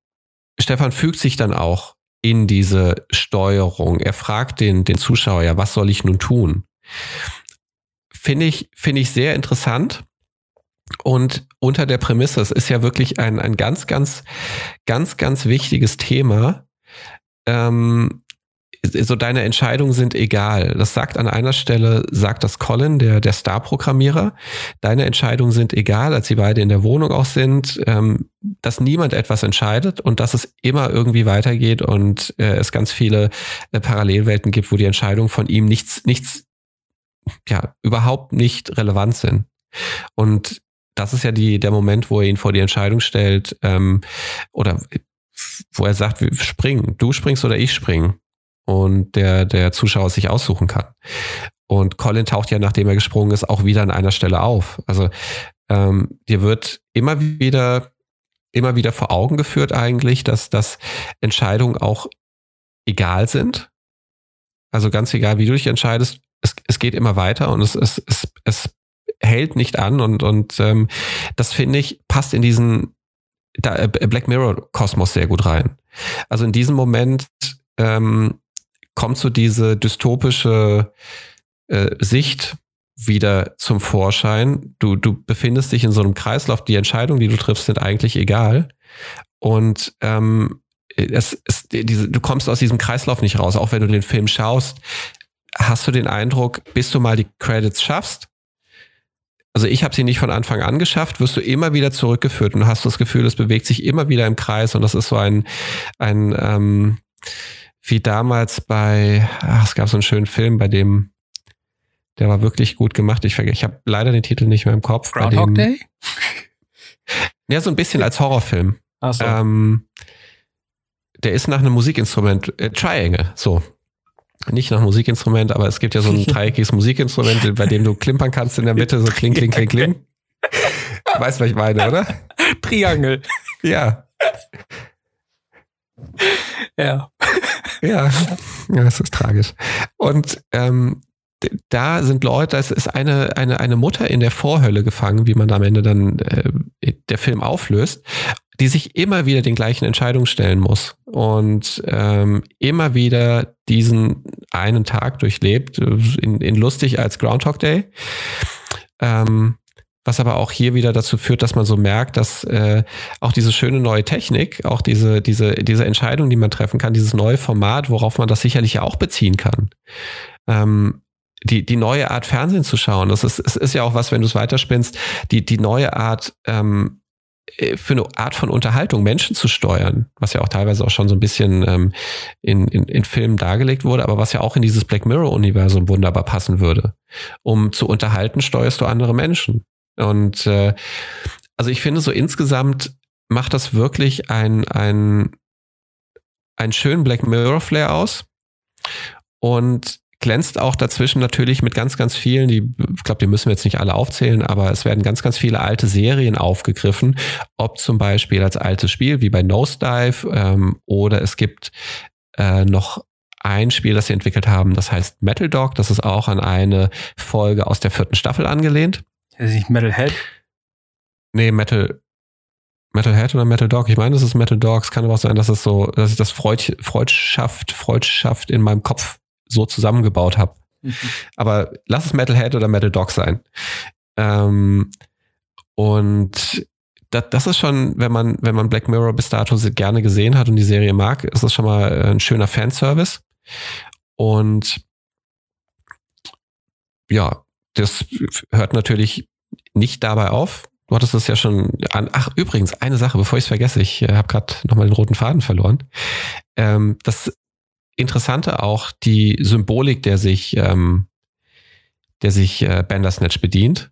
Stefan fügt sich dann auch in diese Steuerung. Er fragt den, den Zuschauer ja, was soll ich nun tun? Finde ich, finde ich sehr interessant. Und unter der Prämisse, es ist ja wirklich ein, ein ganz, ganz, ganz, ganz wichtiges Thema, ähm, so deine Entscheidungen sind egal. Das sagt an einer Stelle, sagt das Colin, der, der Star-Programmierer. Deine Entscheidungen sind egal, als sie beide in der Wohnung auch sind, ähm, dass niemand etwas entscheidet und dass es immer irgendwie weitergeht und äh, es ganz viele äh, Parallelwelten gibt, wo die Entscheidungen von ihm nichts, nichts, ja, überhaupt nicht relevant sind. Und das ist ja die, der Moment, wo er ihn vor die Entscheidung stellt, ähm, oder wo er sagt, springen, du springst oder ich springen und der, der Zuschauer sich aussuchen kann. Und Colin taucht ja, nachdem er gesprungen ist, auch wieder an einer Stelle auf. Also ähm, dir wird immer wieder, immer wieder vor Augen geführt eigentlich, dass, dass Entscheidungen auch egal sind. Also ganz egal, wie du dich entscheidest, es, es geht immer weiter und es, es, es, es hält nicht an und, und ähm, das finde ich passt in diesen äh, Black Mirror Kosmos sehr gut rein. Also in diesem Moment ähm, kommt so diese dystopische äh, Sicht wieder zum Vorschein. Du, du befindest dich in so einem Kreislauf. Die Entscheidungen, die du triffst, sind eigentlich egal. Und ähm, es, es, diese, du kommst aus diesem Kreislauf nicht raus. Auch wenn du den Film schaust, hast du den Eindruck, bis du mal die Credits schaffst, also ich habe sie nicht von Anfang an geschafft, wirst du immer wieder zurückgeführt und hast das Gefühl, es bewegt sich immer wieder im Kreis und das ist so ein, ein ähm, wie damals bei, ach, es gab so einen schönen Film, bei dem, der war wirklich gut gemacht. Ich, ich habe leider den Titel nicht mehr im Kopf. Groundhog dem, Day? Ja, so ein bisschen als Horrorfilm. Ach so. Ähm, der ist nach einem Musikinstrument, äh, Triangle, so. Nicht nach Musikinstrument, aber es gibt ja so ein dreieckiges Musikinstrument, bei dem du klimpern kannst in der Mitte, so kling, kling, kling, kling. Weißt, was ich meine, oder? Triangle. Ja. Ja. Ja, ja, es ist tragisch. Und ähm, da sind Leute, es ist eine, eine, eine Mutter in der Vorhölle gefangen, wie man am Ende dann äh, der Film auflöst, die sich immer wieder den gleichen Entscheidungen stellen muss und ähm, immer wieder diesen einen Tag durchlebt, in, in lustig als Groundhog Day. Ähm, was aber auch hier wieder dazu führt, dass man so merkt, dass äh, auch diese schöne neue Technik, auch diese, diese, diese Entscheidung, die man treffen kann, dieses neue Format, worauf man das sicherlich auch beziehen kann. Ähm, die, die neue Art Fernsehen zu schauen, das ist, es ist ja auch was, wenn du es weiterspinnst, die, die neue Art ähm, äh, für eine Art von Unterhaltung Menschen zu steuern, was ja auch teilweise auch schon so ein bisschen ähm, in, in, in Filmen dargelegt wurde, aber was ja auch in dieses Black Mirror-Universum wunderbar passen würde. Um zu unterhalten, steuerst du andere Menschen. Und äh, also ich finde so insgesamt macht das wirklich ein, ein, ein schönen Black Mirror Flair aus und glänzt auch dazwischen natürlich mit ganz, ganz vielen, die, ich glaube, die müssen wir jetzt nicht alle aufzählen, aber es werden ganz, ganz viele alte Serien aufgegriffen, ob zum Beispiel als altes Spiel wie bei Nosedive ähm, oder es gibt äh, noch ein Spiel, das sie entwickelt haben, das heißt Metal Dog, das ist auch an eine Folge aus der vierten Staffel angelehnt. Ist nicht Metalhead? Nee, Metal. Metalhead oder Metal Dog? Ich meine, das ist Metal Dog. Es kann aber auch sein, dass es so, dass ich das Freud, Freudschaft, Freudschaft in meinem Kopf so zusammengebaut habe. Mhm. Aber lass es Metalhead oder Metal Dog sein. Ähm, und das, das ist schon, wenn man, wenn man Black Mirror bis dato gerne gesehen hat und die Serie mag, ist das schon mal ein schöner Fanservice. Und ja, das hört natürlich nicht dabei auf. Du hattest es ja schon an. Ach, übrigens, eine Sache, bevor ich es vergesse, ich äh, habe gerade nochmal den roten Faden verloren. Ähm, das Interessante auch die Symbolik, der sich, ähm, der sich äh, Bandersnatch bedient.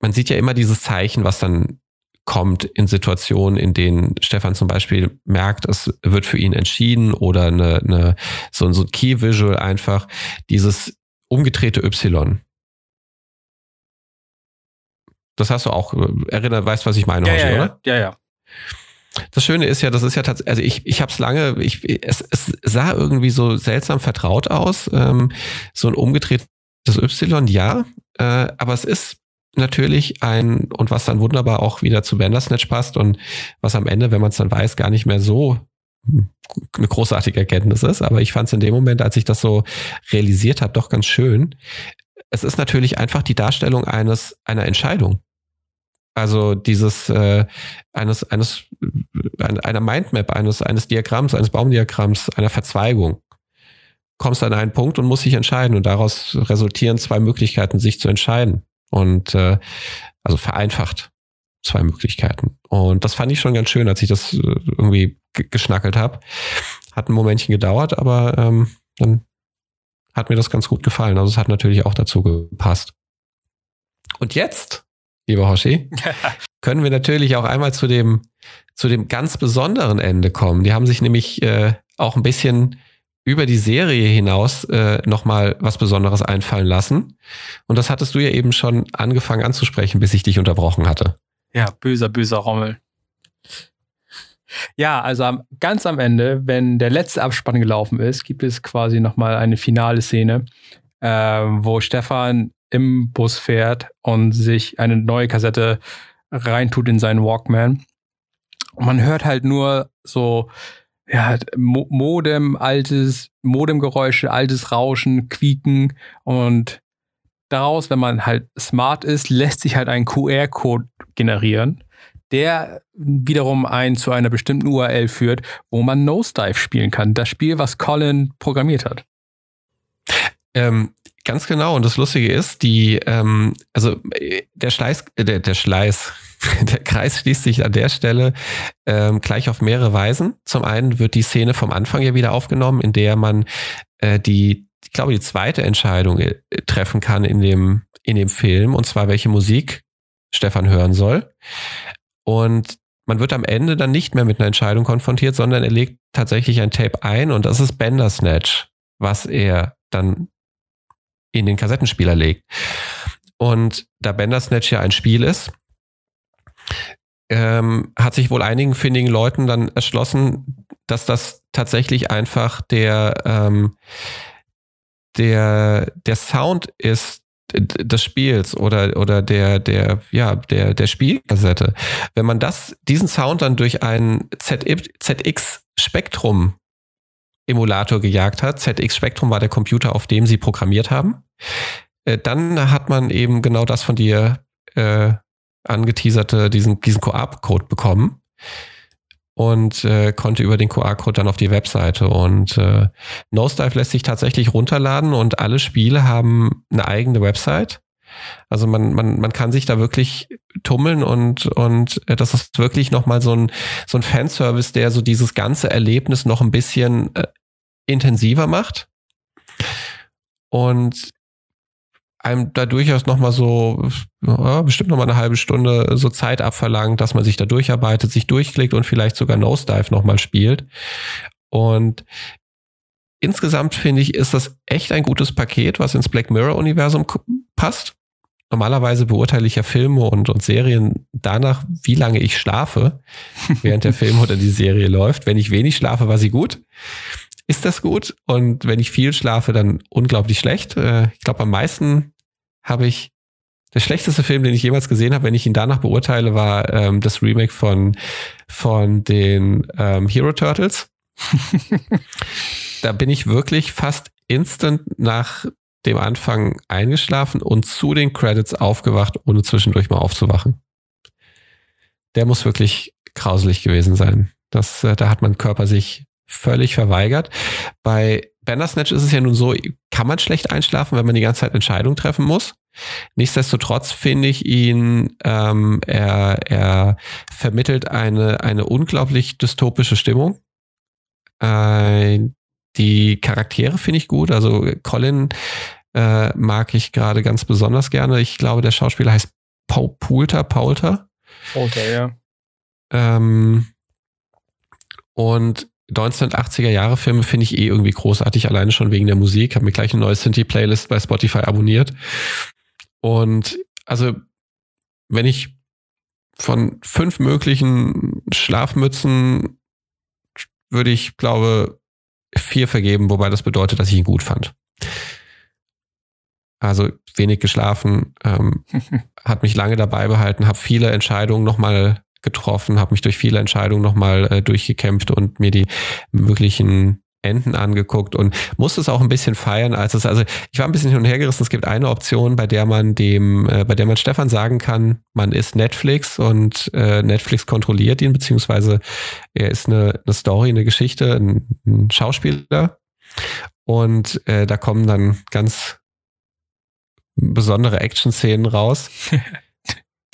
Man sieht ja immer dieses Zeichen, was dann kommt in Situationen, in denen Stefan zum Beispiel merkt, es wird für ihn entschieden oder eine, eine, so, so ein Key Visual einfach, dieses umgedrehte Y. Das hast du auch äh, erinnert, weißt, was ich meine, ja, Hoshi, ja, oder? Ja, ja. Das Schöne ist ja, das ist ja tatsächlich, also ich, ich habe es lange, ich, es, es sah irgendwie so seltsam vertraut aus, ähm, so ein umgedrehtes Y, ja, äh, aber es ist natürlich ein, und was dann wunderbar auch wieder zu Bandersnatch passt und was am Ende, wenn man es dann weiß, gar nicht mehr so eine großartige Erkenntnis ist, aber ich fand es in dem Moment, als ich das so realisiert habe, doch ganz schön es ist natürlich einfach die Darstellung eines einer Entscheidung. Also dieses äh, eines eines einer Mindmap eines eines Diagramms eines Baumdiagramms einer Verzweigung. kommst an einen Punkt und musst dich entscheiden. Und daraus resultieren zwei Möglichkeiten, sich zu entscheiden. Und äh, also vereinfacht zwei Möglichkeiten. Und das fand ich schon ganz schön, als ich das äh, irgendwie geschnackelt habe. Hat ein Momentchen gedauert, aber ähm, dann hat mir das ganz gut gefallen. Also es hat natürlich auch dazu gepasst. Und jetzt, lieber Hoshi, können wir natürlich auch einmal zu dem, zu dem ganz besonderen Ende kommen. Die haben sich nämlich äh, auch ein bisschen über die Serie hinaus äh, nochmal was Besonderes einfallen lassen. Und das hattest du ja eben schon angefangen anzusprechen, bis ich dich unterbrochen hatte. Ja, böser, böser Rommel. Ja, also am, ganz am Ende, wenn der letzte Abspann gelaufen ist, gibt es quasi nochmal eine finale Szene, äh, wo Stefan im Bus fährt und sich eine neue Kassette reintut in seinen Walkman. Und man hört halt nur so, ja, Modem, altes, Modemgeräusche, altes Rauschen, Quieken und daraus, wenn man halt smart ist, lässt sich halt ein QR-Code generieren, der wiederum einen zu einer bestimmten URL führt, wo man Nosedive spielen kann. Das Spiel, was Colin programmiert hat. Ähm, ganz genau. Und das Lustige ist, die, ähm, also der Schleiß, äh, der, der Schleiß, der Kreis schließt sich an der Stelle ähm, gleich auf mehrere Weisen. Zum einen wird die Szene vom Anfang ja wieder aufgenommen, in der man äh, die, ich glaube, die zweite Entscheidung äh, treffen kann in dem, in dem Film, und zwar welche Musik Stefan hören soll. Und man wird am Ende dann nicht mehr mit einer Entscheidung konfrontiert, sondern er legt tatsächlich ein Tape ein und das ist Bandersnatch, was er dann in den Kassettenspieler legt. Und da Bandersnatch ja ein Spiel ist, ähm, hat sich wohl einigen findigen Leuten dann erschlossen, dass das tatsächlich einfach der, ähm, der, der Sound ist des Spiels oder, oder der, der, ja, der, der Spielkassette. Wenn man das, diesen Sound dann durch einen ZX Spektrum Emulator gejagt hat, ZX Spectrum war der Computer, auf dem sie programmiert haben, äh, dann hat man eben genau das von dir äh, angeteaserte, diesen, diesen QR-Code bekommen und äh, konnte über den QR-Code dann auf die Webseite. Und äh, Nosedive lässt sich tatsächlich runterladen und alle Spiele haben eine eigene Website. Also man, man, man kann sich da wirklich tummeln und, und äh, das ist wirklich nochmal so ein, so ein Fanservice, der so dieses ganze Erlebnis noch ein bisschen äh, intensiver macht. Und einem da durchaus nochmal so, ja, bestimmt nochmal eine halbe Stunde so Zeit abverlangt, dass man sich da durcharbeitet, sich durchklickt und vielleicht sogar Nosedive nochmal spielt. Und insgesamt finde ich, ist das echt ein gutes Paket, was ins Black Mirror-Universum passt. Normalerweise beurteile ich ja Filme und, und Serien danach, wie lange ich schlafe, während der Film oder die Serie läuft. Wenn ich wenig schlafe, war sie gut ist das gut. Und wenn ich viel schlafe, dann unglaublich schlecht. Äh, ich glaube, am meisten habe ich der schlechteste Film, den ich jemals gesehen habe, wenn ich ihn danach beurteile, war ähm, das Remake von, von den ähm, Hero Turtles. da bin ich wirklich fast instant nach dem Anfang eingeschlafen und zu den Credits aufgewacht, ohne zwischendurch mal aufzuwachen. Der muss wirklich grauselig gewesen sein. Das, äh, da hat mein Körper sich völlig verweigert. Bei Bandersnatch ist es ja nun so, kann man schlecht einschlafen, wenn man die ganze Zeit Entscheidungen treffen muss. Nichtsdestotrotz finde ich ihn, ähm, er, er vermittelt eine, eine unglaublich dystopische Stimmung. Äh, die Charaktere finde ich gut. Also Colin äh, mag ich gerade ganz besonders gerne. Ich glaube, der Schauspieler heißt Paul Poulter, Paulter. Poulter, ja. Ähm, und 1980er Jahre Filme finde ich eh irgendwie großartig, alleine schon wegen der Musik. Habe mir gleich eine neue Synthie-Playlist bei Spotify abonniert. Und also, wenn ich von fünf möglichen Schlafmützen würde ich, glaube, vier vergeben, wobei das bedeutet, dass ich ihn gut fand. Also wenig geschlafen, ähm, hat mich lange dabei behalten, habe viele Entscheidungen nochmal getroffen, habe mich durch viele Entscheidungen nochmal äh, durchgekämpft und mir die möglichen Enden angeguckt und musste es auch ein bisschen feiern, als es, also ich war ein bisschen hin und her gerissen. Es gibt eine Option, bei der man dem, äh, bei der man Stefan sagen kann, man ist Netflix und äh, Netflix kontrolliert ihn, beziehungsweise er ist eine, eine Story, eine Geschichte, ein, ein Schauspieler. Und äh, da kommen dann ganz besondere Action-Szenen raus.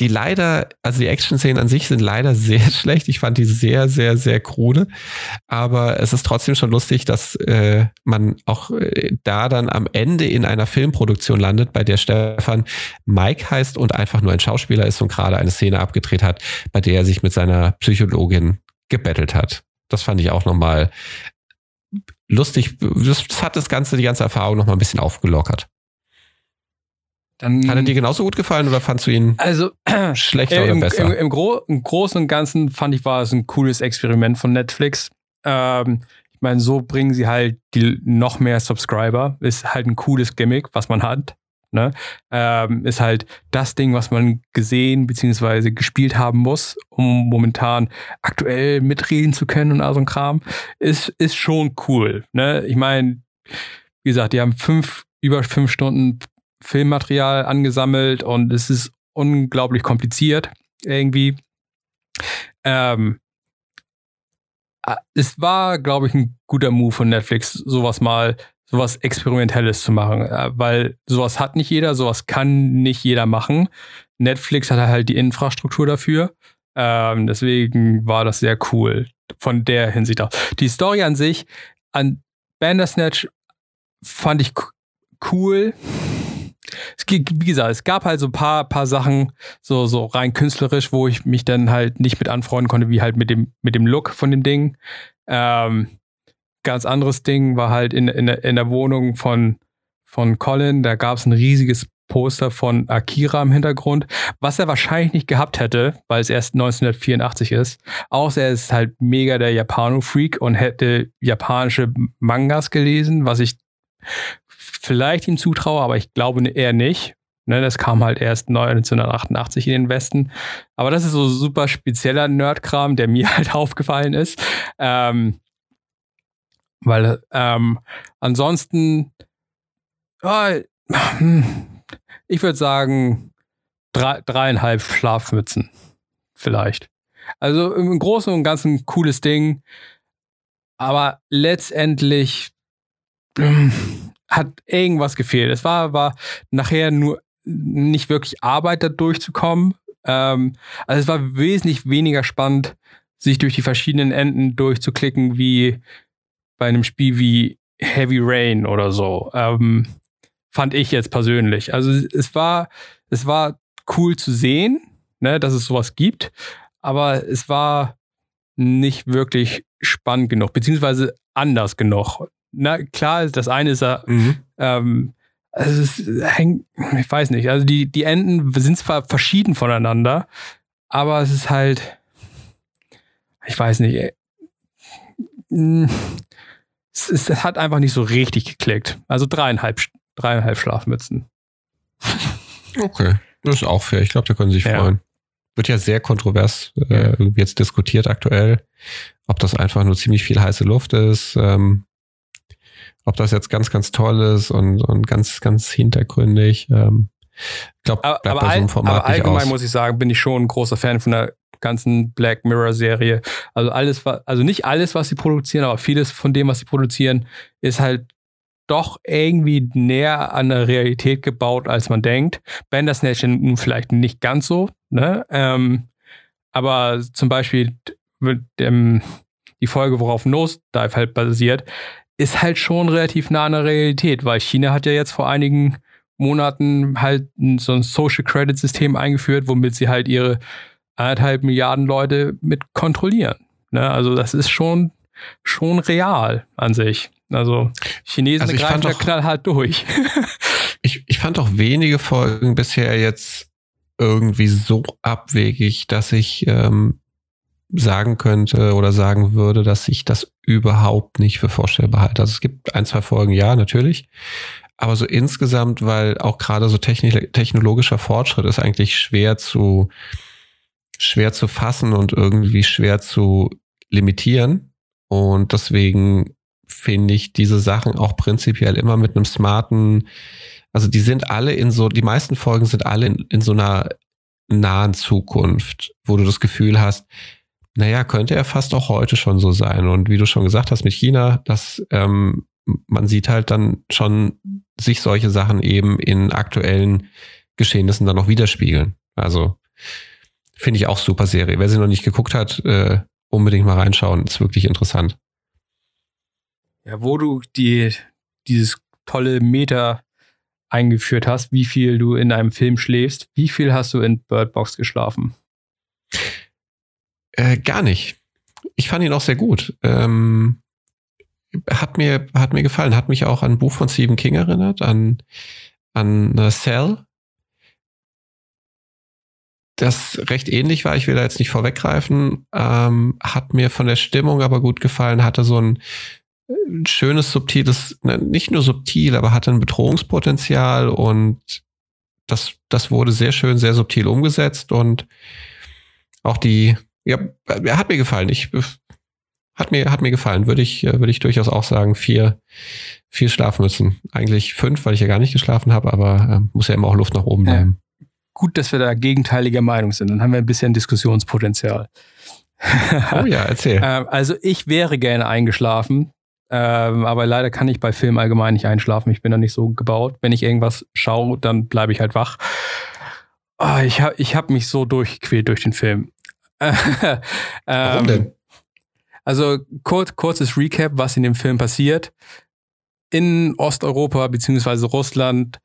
die leider, also die Action-Szenen an sich sind leider sehr schlecht. Ich fand die sehr, sehr, sehr krude. Aber es ist trotzdem schon lustig, dass äh, man auch äh, da dann am Ende in einer Filmproduktion landet, bei der Stefan Mike heißt und einfach nur ein Schauspieler ist und gerade eine Szene abgedreht hat, bei der er sich mit seiner Psychologin gebettelt hat. Das fand ich auch nochmal lustig. Das, hat das Ganze, die ganze Erfahrung nochmal ein bisschen aufgelockert. Dann, Hat er dir genauso gut gefallen oder fandst du ihn also, schlechter im, oder besser? Im, im, Gro im, Großen und Ganzen fand ich, war es ein cooles Experiment von Netflix. Ähm, ich meine, so bringen sie halt die, noch mehr Subscriber. Ist halt ein cooles Gimmick, was man hat. Ne? Ähm, ist halt das Ding, was man gesehen bzw. gespielt haben muss, um momentan aktuell mitreden zu können und all so ein Kram. Ist, ist schon cool. Ne? Ich meine, wie gesagt, die haben fünf, über fünf Stunden Filmmaterial angesammelt und es ist unglaublich kompliziert irgendwie. Ähm, es war, glaube ich, ein guter Move von Netflix, sowas mal, sowas Experimentelles zu machen, äh, weil sowas hat nicht jeder, sowas kann nicht jeder machen. Netflix hat halt die Infrastruktur dafür. Ähm, deswegen war das sehr cool von der Hinsicht aus. Die Story an sich, an Bandersnatch fand ich cool es, wie gesagt, es gab halt so ein paar, paar Sachen, so, so rein künstlerisch, wo ich mich dann halt nicht mit anfreunden konnte, wie halt mit dem, mit dem Look von dem Ding. Ähm, ganz anderes Ding war halt in, in, in der Wohnung von, von Colin, da gab es ein riesiges Poster von Akira im Hintergrund, was er wahrscheinlich nicht gehabt hätte, weil es erst 1984 ist. Außer er ist halt mega der Japano-Freak und hätte japanische Mangas gelesen, was ich vielleicht ihm zutraue, aber ich glaube eher nicht. Ne, das kam halt erst 1988 in den Westen. Aber das ist so super spezieller Nerdkram, der mir halt aufgefallen ist. Ähm, weil ähm, ansonsten, oh, ich würde sagen, drei, dreieinhalb Schlafmützen vielleicht. Also im Großen und Ganzen cooles Ding. Aber letztendlich hat irgendwas gefehlt. Es war, war nachher nur nicht wirklich Arbeit, da durchzukommen. Ähm, also es war wesentlich weniger spannend, sich durch die verschiedenen Enden durchzuklicken, wie bei einem Spiel wie Heavy Rain oder so. Ähm, fand ich jetzt persönlich. Also es war, es war cool zu sehen, ne, dass es sowas gibt, aber es war nicht wirklich spannend genug, beziehungsweise anders genug na klar, das eine ist ja, mhm. ähm, also es hängt, ich weiß nicht, also die, die Enden sind zwar verschieden voneinander, aber es ist halt, ich weiß nicht, äh, es, es hat einfach nicht so richtig geklickt. Also dreieinhalb, dreieinhalb Schlafmützen. Okay, das ist auch fair. Ich glaube, da können Sie sich ja. freuen. Wird ja sehr kontrovers äh, jetzt diskutiert aktuell, ob das einfach nur ziemlich viel heiße Luft ist. Ähm, ob das jetzt ganz, ganz toll ist und, und ganz, ganz hintergründig. Ähm, ich glaube, bleibt aber, bei so einem Format aber allgemein aus. muss ich sagen, bin ich schon ein großer Fan von der ganzen Black Mirror Serie. Also alles, also nicht alles, was sie produzieren, aber vieles von dem, was sie produzieren, ist halt doch irgendwie näher an der Realität gebaut, als man denkt. Bandersnatch vielleicht nicht ganz so, ne? Ähm, aber zum Beispiel ähm, die Folge, worauf Nosedive halt basiert, ist halt schon relativ nah an der Realität, weil China hat ja jetzt vor einigen Monaten halt so ein Social Credit System eingeführt, womit sie halt ihre anderthalb Milliarden Leute mit kontrollieren. Ne? Also das ist schon, schon real an sich. Also Chinesen also greifen da knallhart durch. ich, ich fand auch wenige Folgen bisher jetzt irgendwie so abwegig, dass ich ähm, sagen könnte oder sagen würde, dass ich das überhaupt nicht für vorstellbar halte. Also es gibt ein, zwei Folgen, ja, natürlich. Aber so insgesamt, weil auch gerade so technologischer Fortschritt ist eigentlich schwer zu, schwer zu fassen und irgendwie schwer zu limitieren. Und deswegen finde ich diese Sachen auch prinzipiell immer mit einem smarten, also die sind alle in so, die meisten Folgen sind alle in, in so einer nahen Zukunft, wo du das Gefühl hast, naja, könnte er fast auch heute schon so sein. Und wie du schon gesagt hast mit China, das ähm, man sieht halt dann schon sich solche Sachen eben in aktuellen Geschehnissen dann noch widerspiegeln. Also finde ich auch super Serie. Wer sie noch nicht geguckt hat, äh, unbedingt mal reinschauen. Ist wirklich interessant. Ja, wo du die, dieses tolle Meter eingeführt hast, wie viel du in einem Film schläfst, wie viel hast du in Bird Box geschlafen? Äh, gar nicht. Ich fand ihn auch sehr gut. Ähm, hat mir, hat mir gefallen. Hat mich auch an ein Buch von Stephen King erinnert, an, an Cell. Das recht ähnlich war, ich will da jetzt nicht vorweggreifen, ähm, hat mir von der Stimmung aber gut gefallen, hatte so ein, ein schönes, subtiles, ne, nicht nur subtil, aber hatte ein Bedrohungspotenzial und das, das wurde sehr schön, sehr subtil umgesetzt und auch die, ja, hat mir gefallen. Ich hat mir, hat mir gefallen. Würde ich, äh, würde ich durchaus auch sagen, vier, vier Schlafmützen. Eigentlich fünf, weil ich ja gar nicht geschlafen habe, aber äh, muss ja immer auch Luft nach oben bleiben. Ja. Gut, dass wir da gegenteiliger Meinung sind. Dann haben wir ein bisschen Diskussionspotenzial. oh ja, erzähl. ähm, also ich wäre gerne eingeschlafen, ähm, aber leider kann ich bei Film allgemein nicht einschlafen. Ich bin da nicht so gebaut. Wenn ich irgendwas schaue, dann bleibe ich halt wach. Oh, ich habe ich hab mich so durchgequält durch den Film. Warum denn? Ähm, also kurz, kurzes Recap, was in dem Film passiert. In Osteuropa bzw. Russland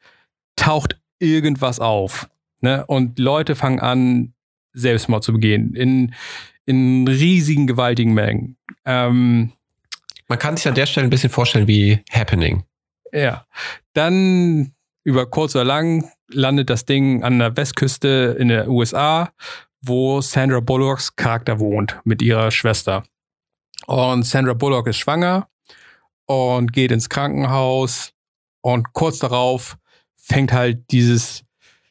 taucht irgendwas auf. Ne? Und Leute fangen an, Selbstmord zu begehen. In, in riesigen, gewaltigen Mengen. Ähm, Man kann sich an der Stelle ein bisschen vorstellen wie Happening. Ja. Dann über kurz oder lang landet das Ding an der Westküste in der USA, wo Sandra Bullocks Charakter wohnt mit ihrer Schwester. Und Sandra Bullock ist schwanger und geht ins Krankenhaus. Und kurz darauf fängt halt dieses,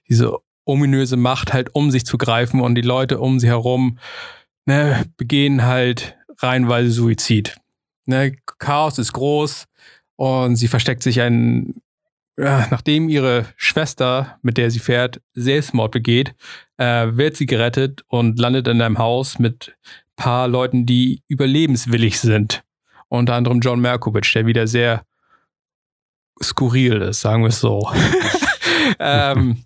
diese ominöse Macht halt um sich zu greifen und die Leute um sie herum ne, begehen halt reihenweise Suizid. Ne, Chaos ist groß und sie versteckt sich ein, nachdem ihre Schwester, mit der sie fährt, Selbstmord begeht, äh, wird sie gerettet und landet in einem Haus mit paar Leuten, die überlebenswillig sind. Unter anderem John Malkovich, der wieder sehr skurril ist, sagen wir es so. ähm,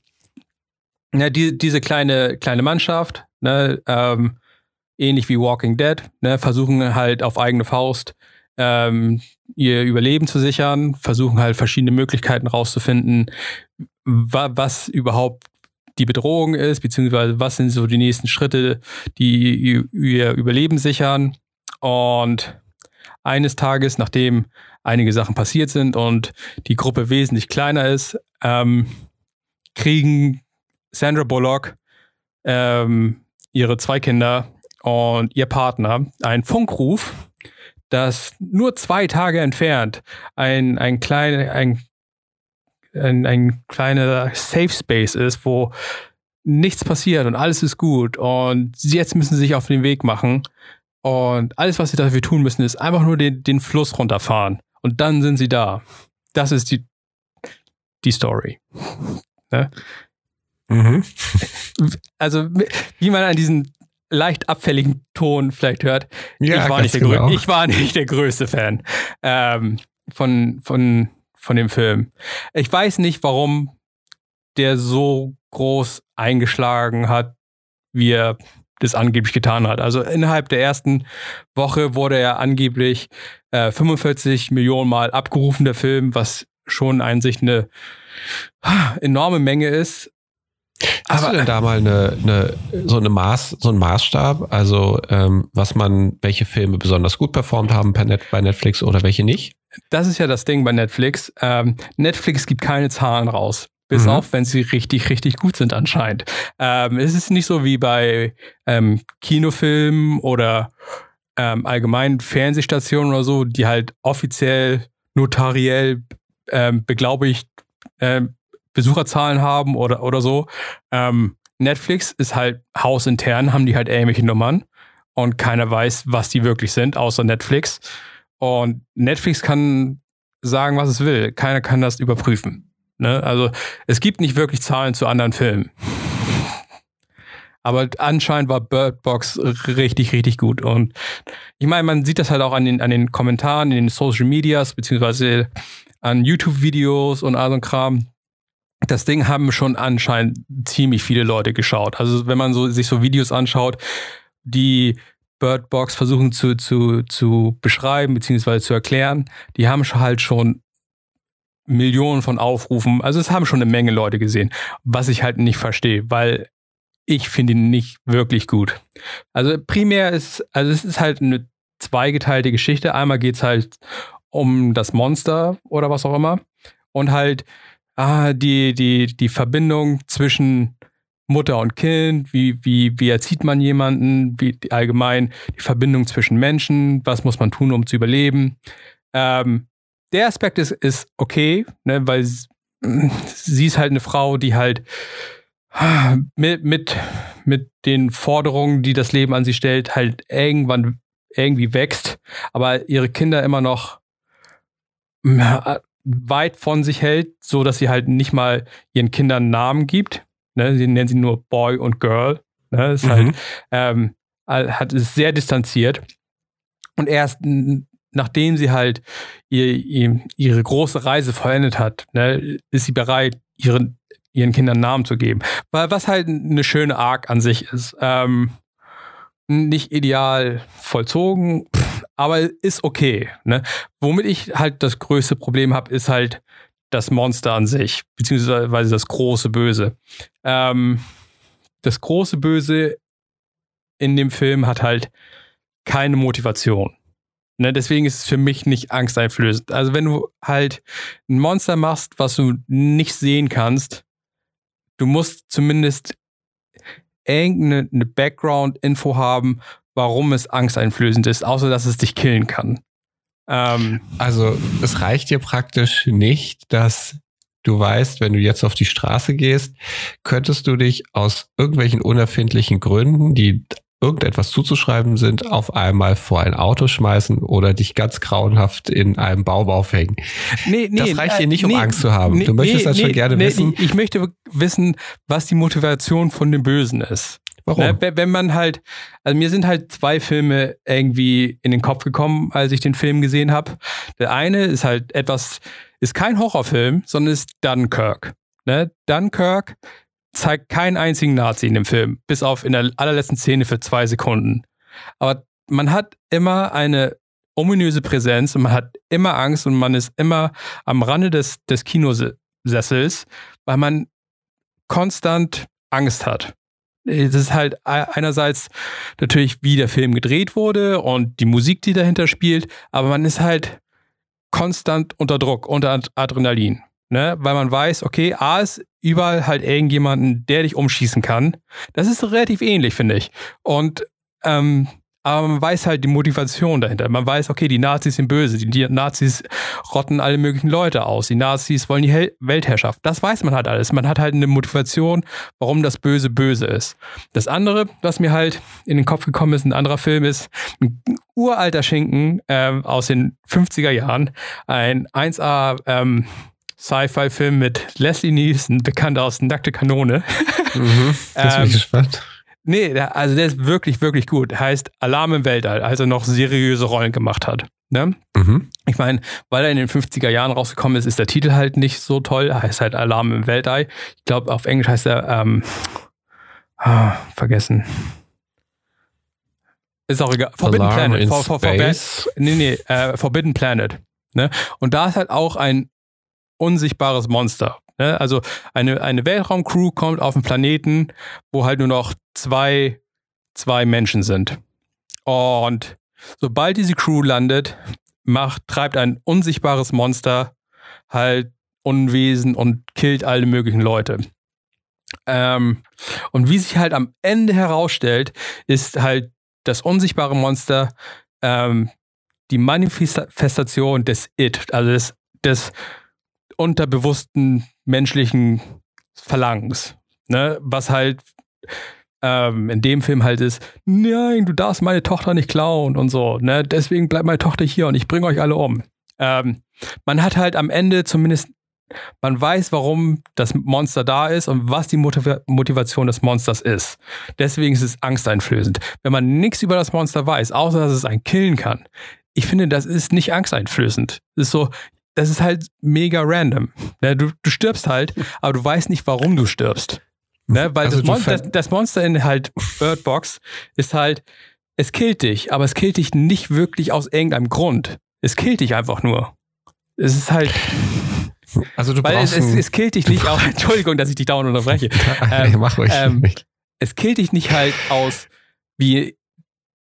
ja, die, diese kleine, kleine Mannschaft, ne, ähm, ähnlich wie Walking Dead, ne, versuchen halt auf eigene Faust ähm, ihr Überleben zu sichern, versuchen halt verschiedene Möglichkeiten rauszufinden, wa was überhaupt die Bedrohung ist, beziehungsweise was sind so die nächsten Schritte, die ihr Überleben sichern. Und eines Tages, nachdem einige Sachen passiert sind und die Gruppe wesentlich kleiner ist, ähm, kriegen Sandra Bullock, ähm, ihre zwei Kinder und ihr Partner einen Funkruf, dass nur zwei Tage entfernt ein, ein, klein, ein ein, ein kleiner Safe Space ist, wo nichts passiert und alles ist gut und jetzt müssen sie sich auf den Weg machen und alles, was sie dafür tun müssen, ist einfach nur den, den Fluss runterfahren und dann sind sie da. Das ist die, die Story. Ne? Mhm. Also, wie man an diesem leicht abfälligen Ton vielleicht hört, ja, ich, war nicht der genau. ich war nicht der größte Fan ähm, von, von von dem Film. Ich weiß nicht, warum der so groß eingeschlagen hat, wie er das angeblich getan hat. Also innerhalb der ersten Woche wurde er angeblich äh, 45 Millionen Mal abgerufen, der Film, was schon an sich eine enorme Menge ist. Hast Aber, du denn da mal eine, eine, so eine Maß, so einen Maßstab, also ähm, was man, welche Filme besonders gut performt haben bei Netflix oder welche nicht? Das ist ja das Ding bei Netflix. Ähm, Netflix gibt keine Zahlen raus. Bis mhm. auf, wenn sie richtig, richtig gut sind anscheinend. Ähm, es ist nicht so wie bei ähm, Kinofilmen oder ähm, allgemeinen Fernsehstationen oder so, die halt offiziell, notariell ähm, beglaubigt ähm, Besucherzahlen haben oder, oder so. Ähm, Netflix ist halt hausintern, haben die halt ähnliche Nummern und keiner weiß, was die wirklich sind, außer Netflix. Und Netflix kann sagen, was es will. Keiner kann das überprüfen. Ne? Also es gibt nicht wirklich Zahlen zu anderen Filmen. Aber anscheinend war Bird Box richtig, richtig gut. Und ich meine, man sieht das halt auch an den, an den Kommentaren, in den Social Medias, beziehungsweise an YouTube-Videos und all so ein Kram. Das Ding haben schon anscheinend ziemlich viele Leute geschaut. Also wenn man so, sich so Videos anschaut, die Bird Box versuchen zu, zu, zu beschreiben, beziehungsweise zu erklären, die haben halt schon Millionen von Aufrufen. Also es haben schon eine Menge Leute gesehen, was ich halt nicht verstehe, weil ich finde ihn nicht wirklich gut. Also primär ist, also es ist halt eine zweigeteilte Geschichte. Einmal geht es halt um das Monster oder was auch immer. Und halt ah, die, die, die Verbindung zwischen Mutter und Kind, wie, wie, wie erzieht man jemanden, wie allgemein die Verbindung zwischen Menschen, was muss man tun, um zu überleben. Ähm, der Aspekt ist, ist okay, ne, weil sie ist halt eine Frau, die halt mit, mit, mit den Forderungen, die das Leben an sie stellt, halt irgendwann irgendwie wächst, aber ihre Kinder immer noch weit von sich hält, so dass sie halt nicht mal ihren Kindern Namen gibt. Ne? Sie nennen sie nur Boy und Girl. Ne? Ist halt, mhm. halt, ähm, hat, ist sehr distanziert. Und erst nachdem sie halt ihr, ihr, ihre große Reise vollendet hat, ne, ist sie bereit, ihren, ihren Kindern Namen zu geben. Weil was halt eine schöne Arc an sich ist. Ähm, nicht ideal vollzogen, aber ist okay. Ne? Womit ich halt das größte Problem habe, ist halt das Monster an sich, beziehungsweise das große Böse. Ähm, das große Böse in dem Film hat halt keine Motivation. Ne, deswegen ist es für mich nicht angsteinflößend. Also wenn du halt ein Monster machst, was du nicht sehen kannst, du musst zumindest irgendeine Background-Info haben, warum es angsteinflößend ist, außer dass es dich killen kann. Ähm, also es reicht dir praktisch nicht, dass du weißt, wenn du jetzt auf die Straße gehst, könntest du dich aus irgendwelchen unerfindlichen Gründen, die irgendetwas zuzuschreiben sind, auf einmal vor ein Auto schmeißen oder dich ganz grauenhaft in einem Baum aufhängen. Nee, nee, das reicht dir nicht, um nee, Angst zu haben. Du möchtest das schon gerne wissen. Ich möchte wissen, was die Motivation von dem Bösen ist. Warum? Ne, wenn man halt, also mir sind halt zwei Filme irgendwie in den Kopf gekommen, als ich den Film gesehen habe. Der eine ist halt etwas, ist kein Horrorfilm, sondern ist Dunkirk. Ne? Dunkirk zeigt keinen einzigen Nazi in dem Film, bis auf in der allerletzten Szene für zwei Sekunden. Aber man hat immer eine ominöse Präsenz und man hat immer Angst und man ist immer am Rande des, des Kinosessels, weil man konstant Angst hat. Es ist halt einerseits natürlich, wie der Film gedreht wurde und die Musik, die dahinter spielt, aber man ist halt konstant unter Druck, unter Adrenalin. Ne? Weil man weiß, okay, A ist überall halt irgendjemanden, der dich umschießen kann. Das ist relativ ähnlich, finde ich. Und ähm, aber man weiß halt die Motivation dahinter. Man weiß, okay, die Nazis sind böse, die Nazis rotten alle möglichen Leute aus, die Nazis wollen die Hel Weltherrschaft. Das weiß man halt alles. Man hat halt eine Motivation, warum das Böse böse ist. Das andere, was mir halt in den Kopf gekommen ist, ein anderer Film ist, ein uralter Schinken äh, aus den 50er Jahren, ein 1A ähm, Sci-Fi-Film mit Leslie Nielsen, bekannt aus Nackte Kanone. Mhm, das bin ich ähm, gespannt. Nee, also der ist wirklich, wirklich gut. Heißt Alarm im Weltall, als er noch seriöse Rollen gemacht hat. Ne? Mhm. Ich meine, weil er in den 50er Jahren rausgekommen ist, ist der Titel halt nicht so toll. Heißt halt Alarm im Weltall. Ich glaube, auf Englisch heißt er, ähm, ah, vergessen. Ist auch egal. Forbidden Alarm Planet. For, for, for, nee, nee, äh, Forbidden Planet. Ne? Und da ist halt auch ein unsichtbares Monster. Ne? Also eine, eine Weltraumcrew kommt auf einen Planeten, wo halt nur noch zwei, zwei Menschen sind. Und sobald diese Crew landet, macht, treibt ein unsichtbares Monster halt Unwesen und killt alle möglichen Leute. Ähm, und wie sich halt am Ende herausstellt, ist halt das unsichtbare Monster ähm, die Manifestation des It, also des, des unterbewussten menschlichen Verlangens. Ne? Was halt ähm, in dem Film halt ist, nein, du darfst meine Tochter nicht klauen und so. Ne? Deswegen bleibt meine Tochter hier und ich bringe euch alle um. Ähm, man hat halt am Ende zumindest man weiß, warum das Monster da ist und was die Motiv Motivation des Monsters ist. Deswegen ist es angsteinflößend. Wenn man nichts über das Monster weiß, außer dass es einen killen kann, ich finde, das ist nicht angsteinflößend. Das ist so, das ist halt mega random. Ne, du, du stirbst halt, aber du weißt nicht, warum du stirbst. Ne? Weil also das, Mon das, das, Monster in halt Bird Box ist halt, es killt dich, aber es killt dich nicht wirklich aus irgendeinem Grund. Es killt dich einfach nur. Es ist halt. Also du weil brauchst es, es, es killt dich nicht auch. Entschuldigung, dass ich dich dauernd unterbreche. ähm, Mach ruhig. Ähm, es killt dich nicht halt aus, wie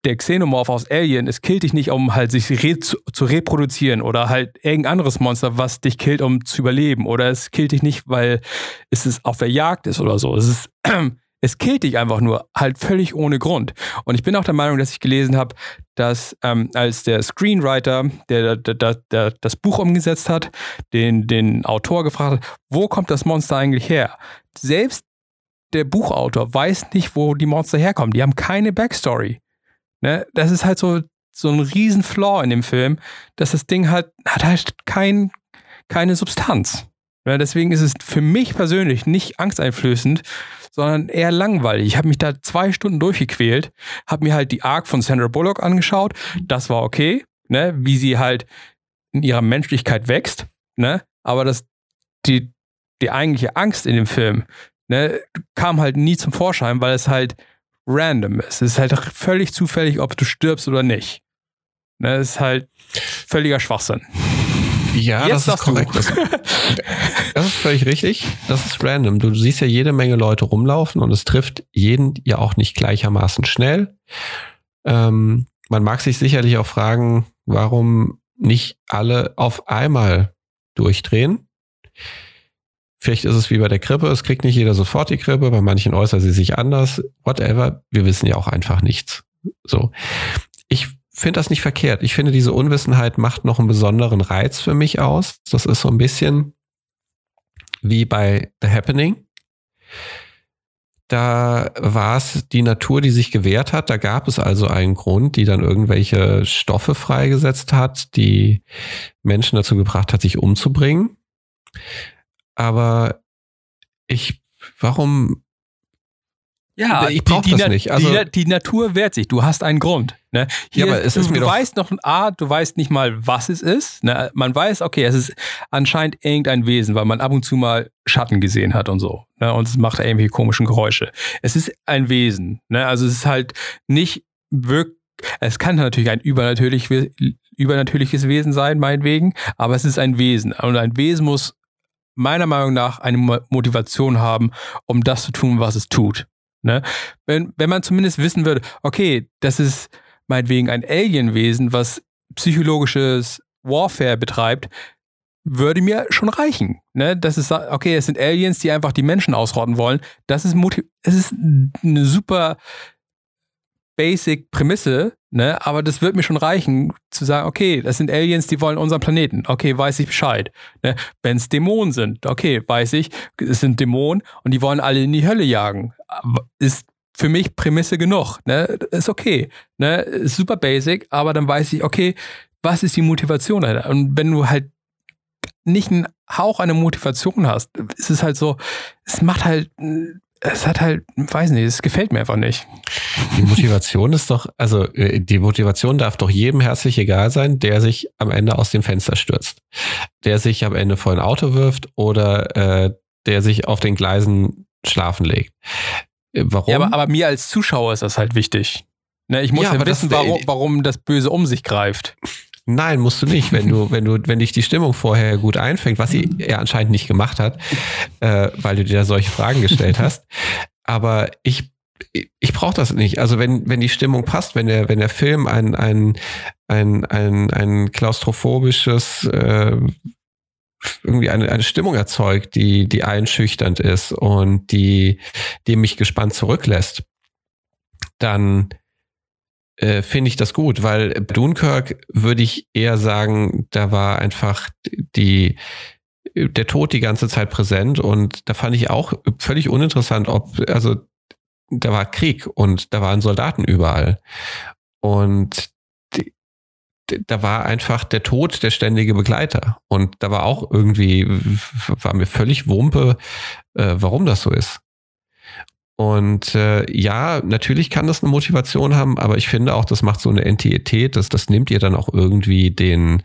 der Xenomorph aus Alien, es killt dich nicht, um halt sich re zu, reproduzieren oder halt irgendein anderes Monster, was dich killt, um zu überleben. Oder es killt dich nicht, weil es auf der Jagd ist oder so. Es ist, es killt dich einfach nur, halt völlig ohne Grund. Und ich bin auch der Meinung, dass ich gelesen habe, dass ähm, als der Screenwriter, der, der, der, der, das Buch umgesetzt hat, den, den Autor gefragt hat, wo kommt das Monster eigentlich her? Selbst der Buchautor weiß nicht, wo die Monster herkommen. Die haben keine Backstory. Ne? Das ist halt so, so ein riesen Flaw in dem Film, dass das Ding halt hat halt kein, keine Substanz. Ja, deswegen ist es für mich persönlich nicht angsteinflößend, sondern eher langweilig. Ich habe mich da zwei Stunden durchgequält, habe mir halt die Arc von Sandra Bullock angeschaut. Das war okay, ne? wie sie halt in ihrer Menschlichkeit wächst. Ne? Aber das, die, die eigentliche Angst in dem Film ne, kam halt nie zum Vorschein, weil es halt random ist. Es ist halt völlig zufällig, ob du stirbst oder nicht. Ne, das ist halt völliger Schwachsinn. Ja, Jetzt das ist korrekt. Das, das, ist völlig richtig. Das ist random. Du siehst ja jede Menge Leute rumlaufen und es trifft jeden ja auch nicht gleichermaßen schnell. Ähm, man mag sich sicherlich auch fragen, warum nicht alle auf einmal durchdrehen. Vielleicht ist es wie bei der Grippe, es kriegt nicht jeder sofort die Grippe, bei manchen äußert sie sich anders, whatever. Wir wissen ja auch einfach nichts. So. Ich finde das nicht verkehrt. Ich finde, diese Unwissenheit macht noch einen besonderen Reiz für mich aus. Das ist so ein bisschen wie bei The Happening. Da war es die Natur, die sich gewehrt hat. Da gab es also einen Grund, die dann irgendwelche Stoffe freigesetzt hat, die Menschen dazu gebracht hat, sich umzubringen aber ich, warum? Ja, ich brauche das nicht. Also, die, die, Natur wehrt sich. Du hast einen Grund. Ne? Hier, ja, aber es du, ist mir du weißt noch, A, du weißt nicht mal, was es ist. Ne? Man weiß, okay, es ist anscheinend irgendein Wesen, weil man ab und zu mal Schatten gesehen hat und so. Ne? Und es macht irgendwelche komischen Geräusche. Es ist ein Wesen. Ne? Also es ist halt nicht wirklich es kann natürlich ein übernatürlich, übernatürliches Wesen sein, meinetwegen, aber es ist ein Wesen. Und ein Wesen muss meiner Meinung nach eine Motivation haben, um das zu tun, was es tut. Ne? Wenn, wenn man zumindest wissen würde, okay, das ist meinetwegen ein Alienwesen, was psychologisches Warfare betreibt, würde mir schon reichen. Ne? Das ist, okay, es sind Aliens, die einfach die Menschen ausrotten wollen. Das ist, es ist eine super basic Prämisse, ne? aber das wird mir schon reichen, zu sagen, okay, das sind Aliens, die wollen unseren Planeten. Okay, weiß ich Bescheid. Ne? Wenn es Dämonen sind, okay, weiß ich, es sind Dämonen und die wollen alle in die Hölle jagen. Ist für mich Prämisse genug. Ne? Ist okay. Ne? Ist super basic, aber dann weiß ich, okay, was ist die Motivation dahinter? Und wenn du halt nicht einen Hauch einer Motivation hast, ist es halt so, es macht halt es hat halt, weiß nicht, es gefällt mir einfach nicht. Die Motivation ist doch, also äh, die Motivation darf doch jedem herzlich egal sein, der sich am Ende aus dem Fenster stürzt. Der sich am Ende vor ein Auto wirft oder äh, der sich auf den Gleisen schlafen legt. Äh, warum? Ja, aber, aber mir als Zuschauer ist das halt wichtig. Ne, ich muss ja, ja wissen, das, warum, warum das Böse um sich greift. Nein, musst du nicht, wenn du, wenn du, wenn dich die Stimmung vorher gut einfängt, was sie ja anscheinend nicht gemacht hat, äh, weil du dir da solche Fragen gestellt hast. Aber ich, ich brauche das nicht. Also wenn, wenn die Stimmung passt, wenn der, wenn der Film ein, ein, ein, ein, ein klaustrophobisches äh, irgendwie eine, eine Stimmung erzeugt, die, die einschüchternd ist und die, die mich gespannt zurücklässt, dann äh, finde ich das gut, weil Dunkirk würde ich eher sagen, da war einfach die, der Tod die ganze Zeit präsent und da fand ich auch völlig uninteressant, ob, also da war Krieg und da waren Soldaten überall. Und da war einfach der Tod der ständige Begleiter. Und da war auch irgendwie, war mir völlig Wumpe, äh, warum das so ist. Und äh, ja, natürlich kann das eine Motivation haben, aber ich finde auch, das macht so eine Entität, das, das nimmt ihr dann auch irgendwie den,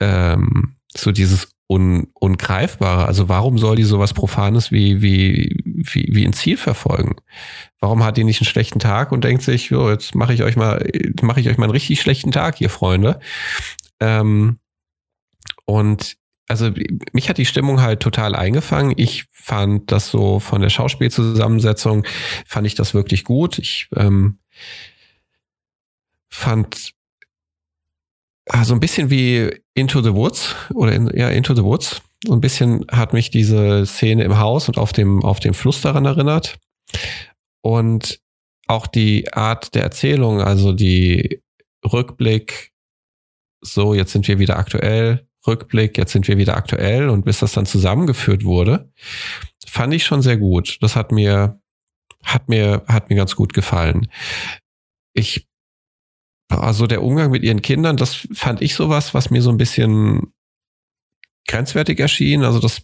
ähm, so dieses Un, Ungreifbare. Also warum soll die sowas Profanes wie, wie, wie, wie ein Ziel verfolgen? Warum hat die nicht einen schlechten Tag und denkt sich, jo, jetzt mache ich euch mal, mache ich euch mal einen richtig schlechten Tag hier, Freunde. Ähm, und also mich hat die Stimmung halt total eingefangen. Ich fand das so von der Schauspielzusammensetzung, fand ich das wirklich gut. Ich ähm, fand also ein bisschen wie Into the Woods oder in, ja, Into the Woods. So ein bisschen hat mich diese Szene im Haus und auf dem, auf dem Fluss daran erinnert. Und auch die Art der Erzählung, also die Rückblick, so, jetzt sind wir wieder aktuell, Rückblick, jetzt sind wir wieder aktuell und bis das dann zusammengeführt wurde, fand ich schon sehr gut. Das hat mir, hat mir, hat mir ganz gut gefallen. Ich, also der Umgang mit ihren Kindern, das fand ich sowas, was mir so ein bisschen grenzwertig erschien. Also das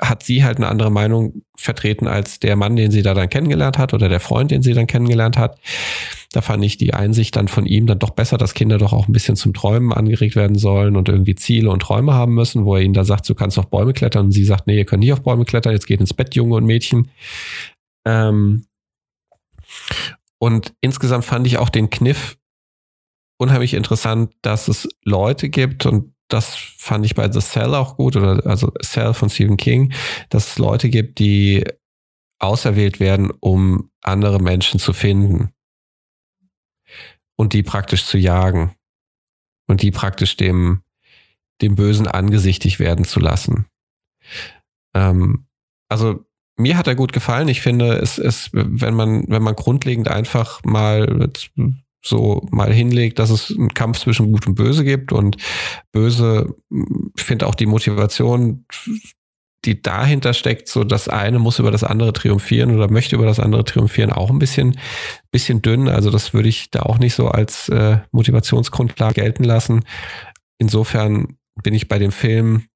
hat sie halt eine andere Meinung vertreten als der Mann, den sie da dann kennengelernt hat oder der Freund, den sie dann kennengelernt hat. Da fand ich die Einsicht dann von ihm dann doch besser, dass Kinder doch auch ein bisschen zum Träumen angeregt werden sollen und irgendwie Ziele und Träume haben müssen, wo er ihnen da sagt, du kannst auf Bäume klettern und sie sagt, nee, ihr könnt nicht auf Bäume klettern, jetzt geht ins Bett, Junge und Mädchen. Ähm und insgesamt fand ich auch den Kniff unheimlich interessant, dass es Leute gibt und das fand ich bei The Cell auch gut, oder also Cell von Stephen King, dass es Leute gibt, die auserwählt werden, um andere Menschen zu finden und die praktisch zu jagen und die praktisch dem, dem Bösen angesichtig werden zu lassen. Ähm, also mir hat er gut gefallen. Ich finde, es ist, wenn man, wenn man grundlegend einfach mal so mal hinlegt, dass es einen Kampf zwischen Gut und Böse gibt und Böse, finde auch die Motivation, die dahinter steckt, so das eine muss über das andere triumphieren oder möchte über das andere triumphieren, auch ein bisschen, bisschen dünn. Also das würde ich da auch nicht so als äh, Motivationsgrundlage gelten lassen. Insofern bin ich bei dem Film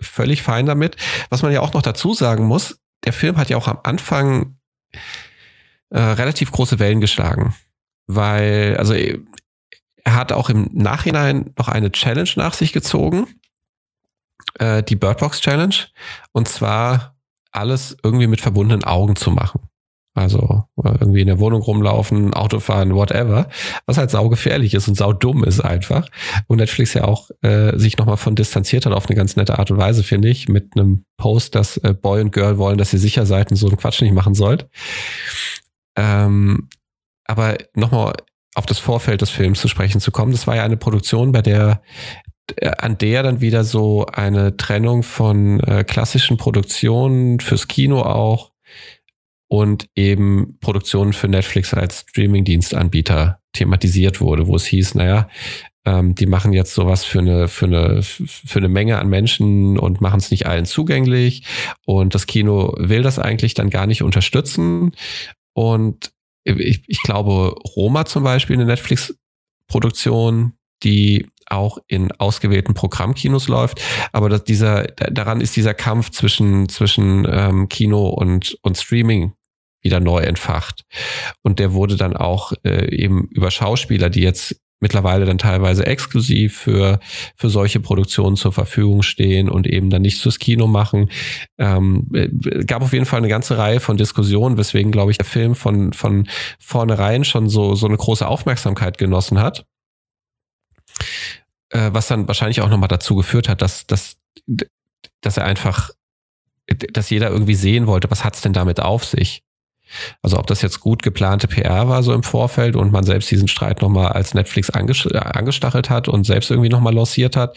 völlig fein damit. Was man ja auch noch dazu sagen muss, der Film hat ja auch am Anfang äh, relativ große Wellen geschlagen weil, also er hat auch im Nachhinein noch eine Challenge nach sich gezogen, äh, die Birdbox Challenge, und zwar alles irgendwie mit verbundenen Augen zu machen. Also äh, irgendwie in der Wohnung rumlaufen, Auto fahren, whatever. Was halt saugefährlich ist und saudumm ist einfach. Und Netflix ja auch äh, sich nochmal von distanziert hat auf eine ganz nette Art und Weise, finde ich, mit einem Post, dass äh, Boy und Girl wollen, dass ihr sicher seid und so einen Quatsch nicht machen sollt. Ähm, aber nochmal auf das Vorfeld des Films zu sprechen zu kommen, das war ja eine Produktion, bei der an der dann wieder so eine Trennung von äh, klassischen Produktionen fürs Kino auch und eben Produktionen für Netflix als Streamingdienstanbieter thematisiert wurde, wo es hieß, naja, ähm, die machen jetzt sowas für eine, für eine, für eine Menge an Menschen und machen es nicht allen zugänglich. Und das Kino will das eigentlich dann gar nicht unterstützen. Und ich, ich glaube, Roma zum Beispiel, eine Netflix-Produktion, die auch in ausgewählten Programmkinos läuft. Aber dass dieser, daran ist dieser Kampf zwischen, zwischen ähm, Kino und, und Streaming wieder neu entfacht. Und der wurde dann auch äh, eben über Schauspieler, die jetzt mittlerweile dann teilweise exklusiv für, für solche Produktionen zur Verfügung stehen und eben dann nicht fürs Kino machen. Ähm, äh, gab auf jeden Fall eine ganze Reihe von Diskussionen, weswegen, glaube ich, der Film von, von vornherein schon so, so eine große Aufmerksamkeit genossen hat. Äh, was dann wahrscheinlich auch nochmal dazu geführt hat, dass, dass, dass er einfach, dass jeder irgendwie sehen wollte, was hat's denn damit auf sich? Also ob das jetzt gut geplante PR war so im Vorfeld und man selbst diesen Streit nochmal als Netflix angestachelt hat und selbst irgendwie nochmal lanciert hat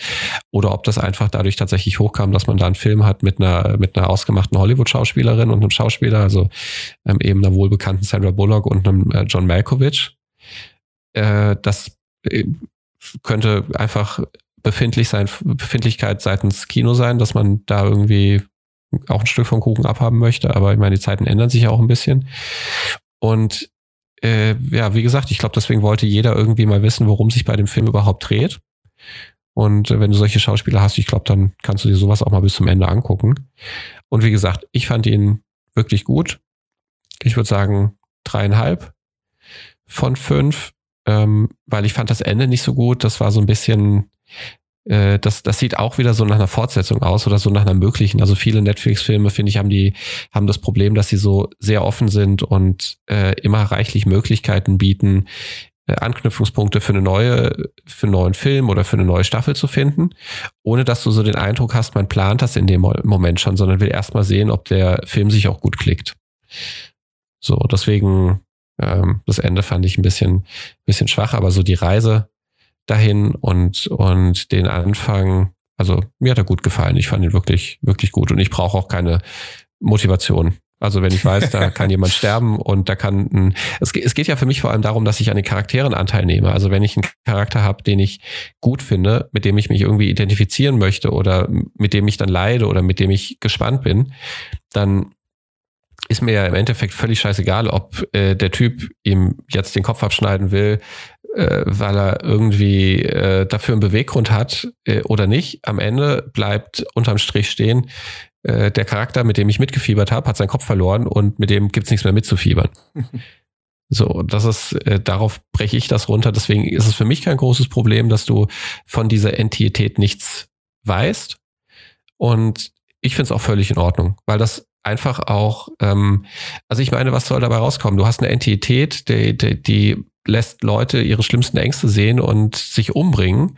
oder ob das einfach dadurch tatsächlich hochkam, dass man da einen Film hat mit einer, mit einer ausgemachten Hollywood-Schauspielerin und einem Schauspieler, also ähm, eben einer wohlbekannten Sandra Bullock und einem äh, John Malkovich. Äh, das äh, könnte einfach befindlich sein, Befindlichkeit seitens Kino sein, dass man da irgendwie auch ein Stück vom Kuchen abhaben möchte, aber ich meine, die Zeiten ändern sich ja auch ein bisschen. Und äh, ja, wie gesagt, ich glaube, deswegen wollte jeder irgendwie mal wissen, worum sich bei dem Film überhaupt dreht. Und wenn du solche Schauspieler hast, ich glaube, dann kannst du dir sowas auch mal bis zum Ende angucken. Und wie gesagt, ich fand ihn wirklich gut. Ich würde sagen dreieinhalb von fünf, ähm, weil ich fand das Ende nicht so gut. Das war so ein bisschen, äh, das, das sieht auch wieder so nach einer Fortsetzung aus oder so nach einer möglichen. Also viele Netflix-Filme, finde ich, haben die, haben das Problem, dass sie so sehr offen sind und äh, immer reichlich Möglichkeiten bieten, äh, Anknüpfungspunkte für eine neue, für einen neuen Film oder für eine neue Staffel zu finden, ohne dass du so den Eindruck hast, man plant das in dem Moment schon, sondern will erstmal sehen, ob der Film sich auch gut klickt. So, deswegen, ähm, das Ende fand ich ein bisschen, bisschen schwach, aber so die Reise dahin und, und den Anfang, also mir hat er gut gefallen. Ich fand ihn wirklich, wirklich gut und ich brauche auch keine Motivation. Also wenn ich weiß, da kann jemand sterben und da kann ein, es, es geht ja für mich vor allem darum, dass ich an den Charakteren Anteil nehme. Also wenn ich einen Charakter habe, den ich gut finde, mit dem ich mich irgendwie identifizieren möchte oder mit dem ich dann leide oder mit dem ich gespannt bin, dann ist mir ja im Endeffekt völlig scheißegal, ob äh, der Typ ihm jetzt den Kopf abschneiden will, äh, weil er irgendwie äh, dafür einen Beweggrund hat äh, oder nicht. Am Ende bleibt unterm Strich stehen, äh, der Charakter, mit dem ich mitgefiebert habe, hat seinen Kopf verloren und mit dem gibt's nichts mehr mitzufiebern. So, das ist, äh, darauf breche ich das runter. Deswegen ist es für mich kein großes Problem, dass du von dieser Entität nichts weißt. Und ich finde es auch völlig in Ordnung, weil das einfach auch, ähm, also ich meine, was soll dabei rauskommen? Du hast eine Entität, die, die, die lässt Leute ihre schlimmsten Ängste sehen und sich umbringen.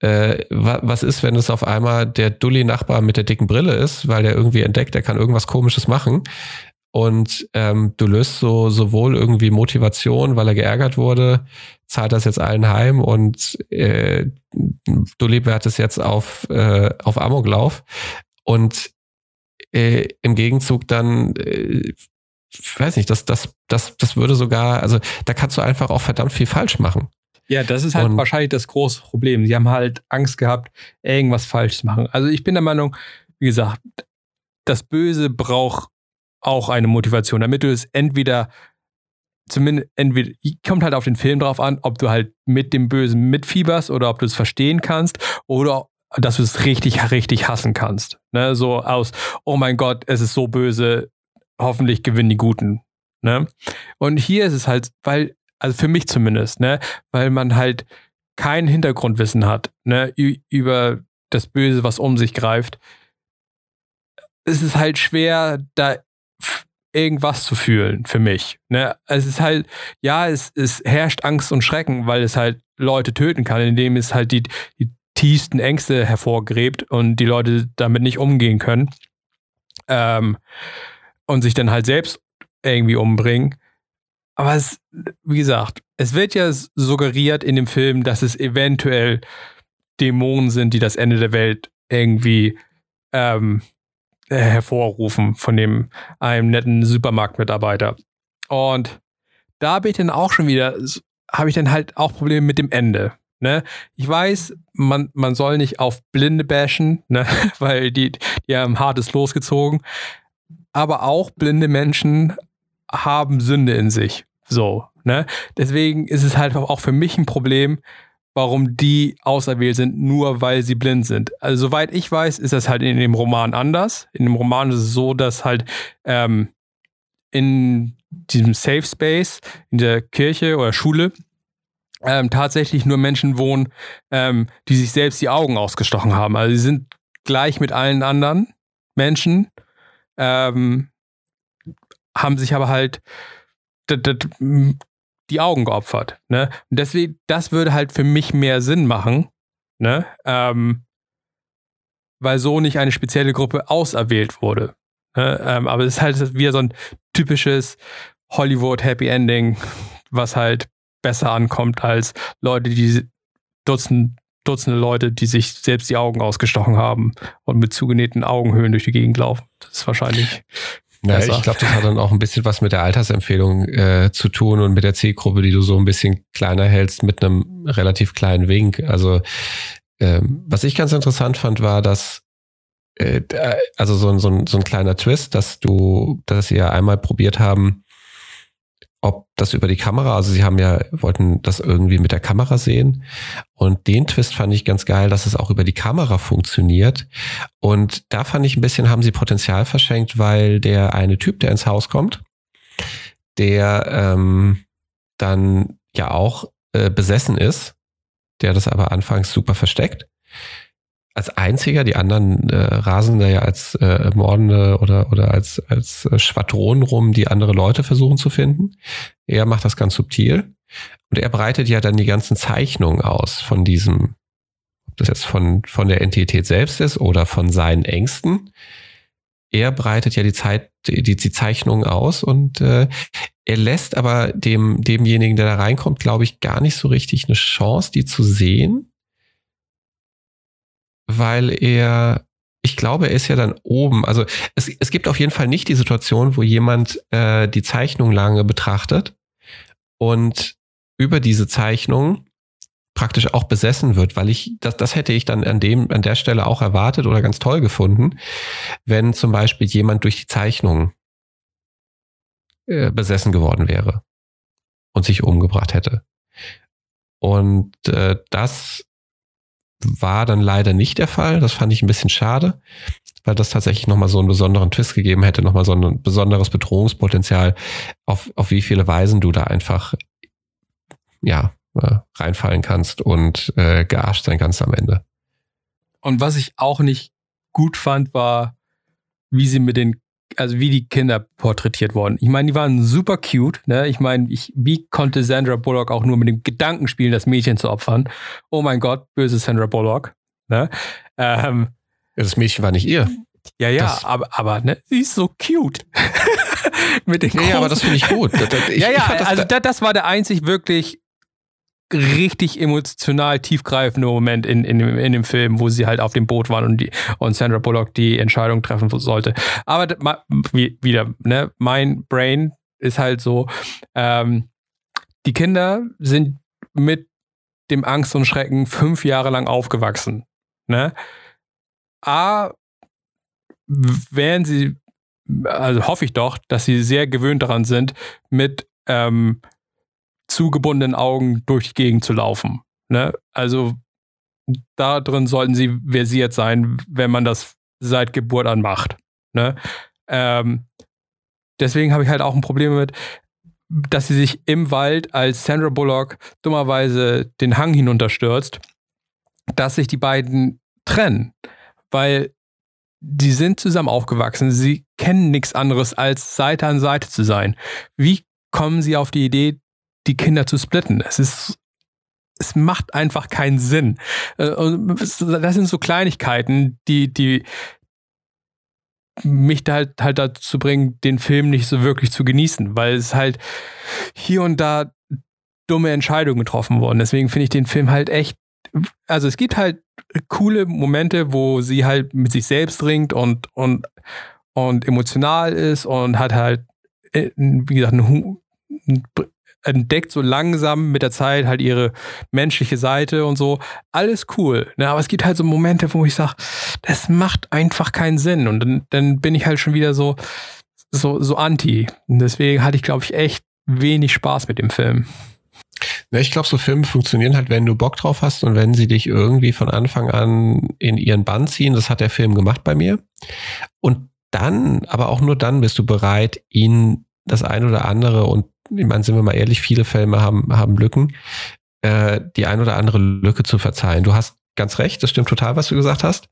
Äh, was ist, wenn es auf einmal der Dulli-Nachbar mit der dicken Brille ist, weil der irgendwie entdeckt, der kann irgendwas Komisches machen? Und ähm, du löst so sowohl irgendwie Motivation, weil er geärgert wurde, zahlt das jetzt allen heim und äh, wehrt es jetzt auf, äh, auf Amoklauf. Und äh, im Gegenzug dann äh, ich weiß nicht, das, das, das, das würde sogar, also da kannst du einfach auch verdammt viel falsch machen. Ja, das ist halt und wahrscheinlich das große Problem. Sie haben halt Angst gehabt, irgendwas falsch zu machen. Also ich bin der Meinung, wie gesagt, das Böse braucht auch eine Motivation, damit du es entweder zumindest entweder kommt halt auf den Film drauf an, ob du halt mit dem Bösen mitfieberst oder ob du es verstehen kannst oder dass du es richtig, richtig hassen kannst. Ne? So aus, oh mein Gott, es ist so böse, hoffentlich gewinnen die Guten. Ne? Und hier ist es halt, weil, also für mich zumindest, ne, weil man halt kein Hintergrundwissen hat, ne, über das Böse, was um sich greift. Es ist halt schwer, da irgendwas zu fühlen für mich. Ne? Es ist halt, ja, es, es herrscht Angst und Schrecken, weil es halt Leute töten kann, indem es halt die, die tiefsten Ängste hervorgräbt und die Leute damit nicht umgehen können. Ähm, und sich dann halt selbst irgendwie umbringen. Aber es, wie gesagt, es wird ja suggeriert in dem Film, dass es eventuell Dämonen sind, die das Ende der Welt irgendwie ähm, hervorrufen von dem einem netten Supermarktmitarbeiter. Und da habe ich dann auch schon wieder, habe ich dann halt auch Probleme mit dem Ende. Ne? Ich weiß, man, man soll nicht auf Blinde bashen, ne? weil die, die haben hartes losgezogen aber auch blinde Menschen haben Sünde in sich. So, ne? Deswegen ist es halt auch für mich ein Problem, warum die auserwählt sind, nur weil sie blind sind. Also soweit ich weiß, ist das halt in dem Roman anders. In dem Roman ist es so, dass halt ähm, in diesem Safe Space, in der Kirche oder Schule, ähm, tatsächlich nur Menschen wohnen, ähm, die sich selbst die Augen ausgestochen haben. Also sie sind gleich mit allen anderen Menschen ähm, haben sich aber halt die Augen geopfert. Ne? Und deswegen, das würde halt für mich mehr Sinn machen, ne? Ähm, weil so nicht eine spezielle Gruppe auserwählt wurde. Ne? Ähm, aber es ist halt wieder so ein typisches Hollywood Happy Ending, was halt besser ankommt als Leute, die Dutzend, Dutzende Leute, die sich selbst die Augen ausgestochen haben und mit zugenähten Augenhöhlen durch die Gegend laufen. Das ist wahrscheinlich. Ja, ich glaube, das hat dann auch ein bisschen was mit der Altersempfehlung äh, zu tun und mit der Zielgruppe, die du so ein bisschen kleiner hältst mit einem relativ kleinen Wink. Also ähm, was ich ganz interessant fand, war, dass äh, also so, so, so ein kleiner Twist, dass du, dass sie ja einmal probiert haben, ob das über die Kamera, also sie haben ja, wollten das irgendwie mit der Kamera sehen. Und den Twist fand ich ganz geil, dass es auch über die Kamera funktioniert. Und da fand ich ein bisschen, haben sie Potenzial verschenkt, weil der eine Typ, der ins Haus kommt, der ähm, dann ja auch äh, besessen ist, der das aber anfangs super versteckt als einziger, die anderen äh, rasen da ja als äh, Mordende oder, oder als, als äh, Schwadronen rum, die andere Leute versuchen zu finden. Er macht das ganz subtil. Und er breitet ja dann die ganzen Zeichnungen aus von diesem, ob das jetzt von, von der Entität selbst ist oder von seinen Ängsten. Er breitet ja die Zeit, die, die Zeichnungen aus und äh, er lässt aber dem, demjenigen, der da reinkommt, glaube ich, gar nicht so richtig eine Chance, die zu sehen weil er, ich glaube, er ist ja dann oben. Also es, es gibt auf jeden Fall nicht die Situation, wo jemand äh, die Zeichnung lange betrachtet und über diese Zeichnung praktisch auch besessen wird, weil ich, das, das hätte ich dann an dem, an der Stelle auch erwartet oder ganz toll gefunden, wenn zum Beispiel jemand durch die Zeichnung äh, besessen geworden wäre und sich umgebracht hätte. Und äh, das war dann leider nicht der Fall. Das fand ich ein bisschen schade, weil das tatsächlich nochmal so einen besonderen Twist gegeben hätte, nochmal so ein besonderes Bedrohungspotenzial, auf, auf wie viele Weisen du da einfach ja, äh, reinfallen kannst und äh, gearscht sein kannst am Ende. Und was ich auch nicht gut fand, war, wie sie mit den also wie die Kinder porträtiert wurden. Ich meine, die waren super cute. Ne? Ich meine, ich, wie konnte Sandra Bullock auch nur mit dem Gedanken spielen, das Mädchen zu opfern? Oh mein Gott, böse Sandra Bullock. Ne? Ähm, das Mädchen war nicht ihr. Ja, ja, das, aber, aber ne, sie ist so cute. mit den ja, ja, aber das finde ich gut. Ich, ja, ja, das, also das, das war der einzig wirklich richtig emotional tiefgreifende Moment in, in, dem, in dem Film, wo sie halt auf dem Boot waren und, die, und Sandra Bullock die Entscheidung treffen sollte. Aber wie, wieder, ne, mein Brain ist halt so, ähm, die Kinder sind mit dem Angst und Schrecken fünf Jahre lang aufgewachsen. Ne? A, wären sie, also hoffe ich doch, dass sie sehr gewöhnt daran sind, mit ähm, zugebundenen Augen durch die Gegend zu laufen. Ne? Also da drin sollten sie versiert sein, wenn man das seit Geburt an macht. Ne? Ähm, deswegen habe ich halt auch ein Problem damit, dass sie sich im Wald als Sandra Bullock dummerweise den Hang hinunterstürzt, dass sich die beiden trennen, weil die sind zusammen aufgewachsen, sie kennen nichts anderes als Seite an Seite zu sein. Wie kommen sie auf die Idee, die Kinder zu splitten. Es ist es macht einfach keinen Sinn. Äh, das sind so Kleinigkeiten, die, die mich da halt, halt dazu bringen, den Film nicht so wirklich zu genießen, weil es halt hier und da dumme Entscheidungen getroffen wurden. Deswegen finde ich den Film halt echt, also es gibt halt coole Momente, wo sie halt mit sich selbst ringt und, und, und emotional ist und hat halt, äh, wie gesagt, einen, entdeckt so langsam mit der Zeit halt ihre menschliche Seite und so. Alles cool. Ne? Aber es gibt halt so Momente, wo ich sage, das macht einfach keinen Sinn. Und dann, dann bin ich halt schon wieder so, so, so anti. Und deswegen hatte ich, glaube ich, echt wenig Spaß mit dem Film. Ja, ich glaube, so Filme funktionieren halt, wenn du Bock drauf hast und wenn sie dich irgendwie von Anfang an in ihren Bann ziehen. Das hat der Film gemacht bei mir. Und dann, aber auch nur dann bist du bereit, ihn das ein oder andere und ich meine, sind wir mal ehrlich, viele Filme haben, haben Lücken, äh, die ein oder andere Lücke zu verzeihen. Du hast ganz recht, das stimmt total, was du gesagt hast.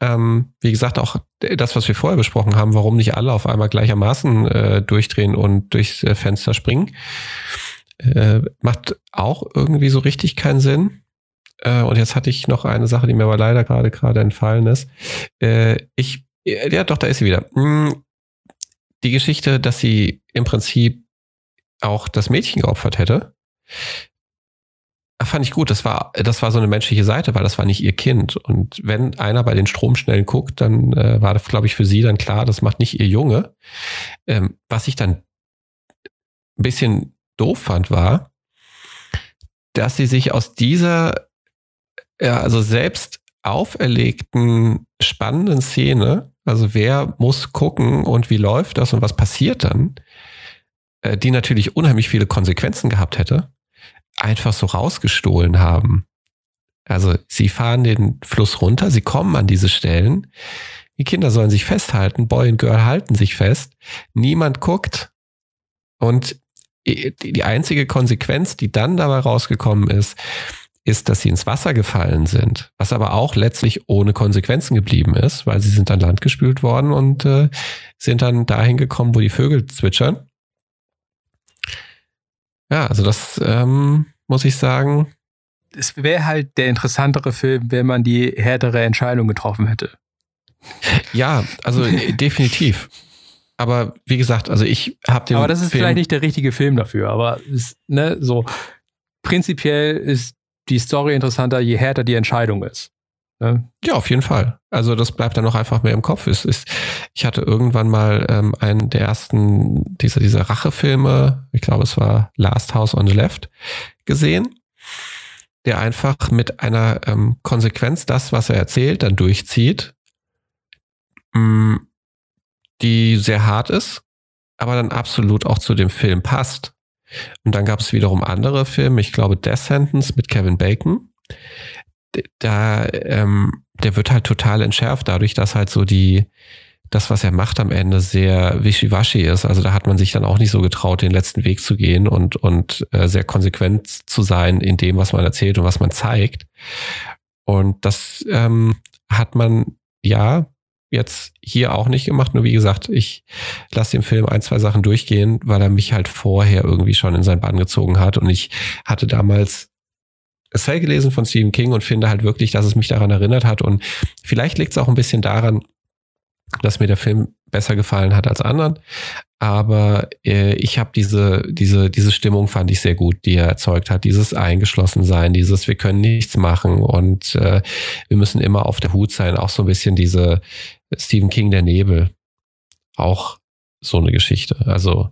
Ähm, wie gesagt, auch das, was wir vorher besprochen haben, warum nicht alle auf einmal gleichermaßen äh, durchdrehen und durchs äh, Fenster springen, äh, macht auch irgendwie so richtig keinen Sinn. Äh, und jetzt hatte ich noch eine Sache, die mir aber leider gerade gerade entfallen ist. Äh, ich, ja, doch, da ist sie wieder. Hm, die Geschichte, dass sie im Prinzip auch das Mädchen geopfert hätte, fand ich gut. Das war, das war so eine menschliche Seite, weil das war nicht ihr Kind. Und wenn einer bei den Stromschnellen guckt, dann äh, war das, glaube ich, für sie dann klar, das macht nicht ihr Junge. Ähm, was ich dann ein bisschen doof fand, war, dass sie sich aus dieser, ja, also selbst auferlegten spannenden Szene, also wer muss gucken und wie läuft das und was passiert dann, äh, die natürlich unheimlich viele Konsequenzen gehabt hätte, einfach so rausgestohlen haben. Also sie fahren den Fluss runter, sie kommen an diese Stellen, die Kinder sollen sich festhalten, Boy und Girl halten sich fest, niemand guckt und die einzige Konsequenz, die dann dabei rausgekommen ist, ist, dass sie ins Wasser gefallen sind, was aber auch letztlich ohne Konsequenzen geblieben ist, weil sie sind an Land gespült worden und äh, sind dann dahin gekommen, wo die Vögel zwitschern. Ja, also das ähm, muss ich sagen. Es wäre halt der interessantere Film, wenn man die härtere Entscheidung getroffen hätte. Ja, also definitiv. Aber wie gesagt, also ich habe den. Aber das ist Film vielleicht nicht der richtige Film dafür. Aber ist, ne, so prinzipiell ist die Story interessanter, je härter die Entscheidung ist. Ne? Ja, auf jeden Fall. Also das bleibt dann noch einfach mehr im Kopf. Es ist, ich hatte irgendwann mal ähm, einen der ersten dieser, dieser Rachefilme, ich glaube es war Last House on the Left, gesehen, der einfach mit einer ähm, Konsequenz das, was er erzählt, dann durchzieht, mh, mm, die sehr hart ist, aber dann absolut auch zu dem Film passt. Und dann gab es wiederum andere Filme, ich glaube Death Sentence mit Kevin Bacon. Da, ähm, der wird halt total entschärft dadurch, dass halt so die, das, was er macht am Ende, sehr wischiwaschi ist. Also da hat man sich dann auch nicht so getraut, den letzten Weg zu gehen und, und äh, sehr konsequent zu sein in dem, was man erzählt und was man zeigt. Und das ähm, hat man ja jetzt hier auch nicht gemacht. Nur wie gesagt, ich lasse dem Film ein, zwei Sachen durchgehen, weil er mich halt vorher irgendwie schon in sein Bann gezogen hat. Und ich hatte damals Cell gelesen von Stephen King und finde halt wirklich, dass es mich daran erinnert hat. Und vielleicht liegt es auch ein bisschen daran, dass mir der Film besser gefallen hat als anderen. Aber äh, ich habe diese, diese, diese Stimmung fand ich sehr gut, die er erzeugt hat. Dieses Eingeschlossensein, dieses Wir können nichts machen und äh, wir müssen immer auf der Hut sein. Auch so ein bisschen diese Stephen King, der Nebel. Auch so eine Geschichte. Also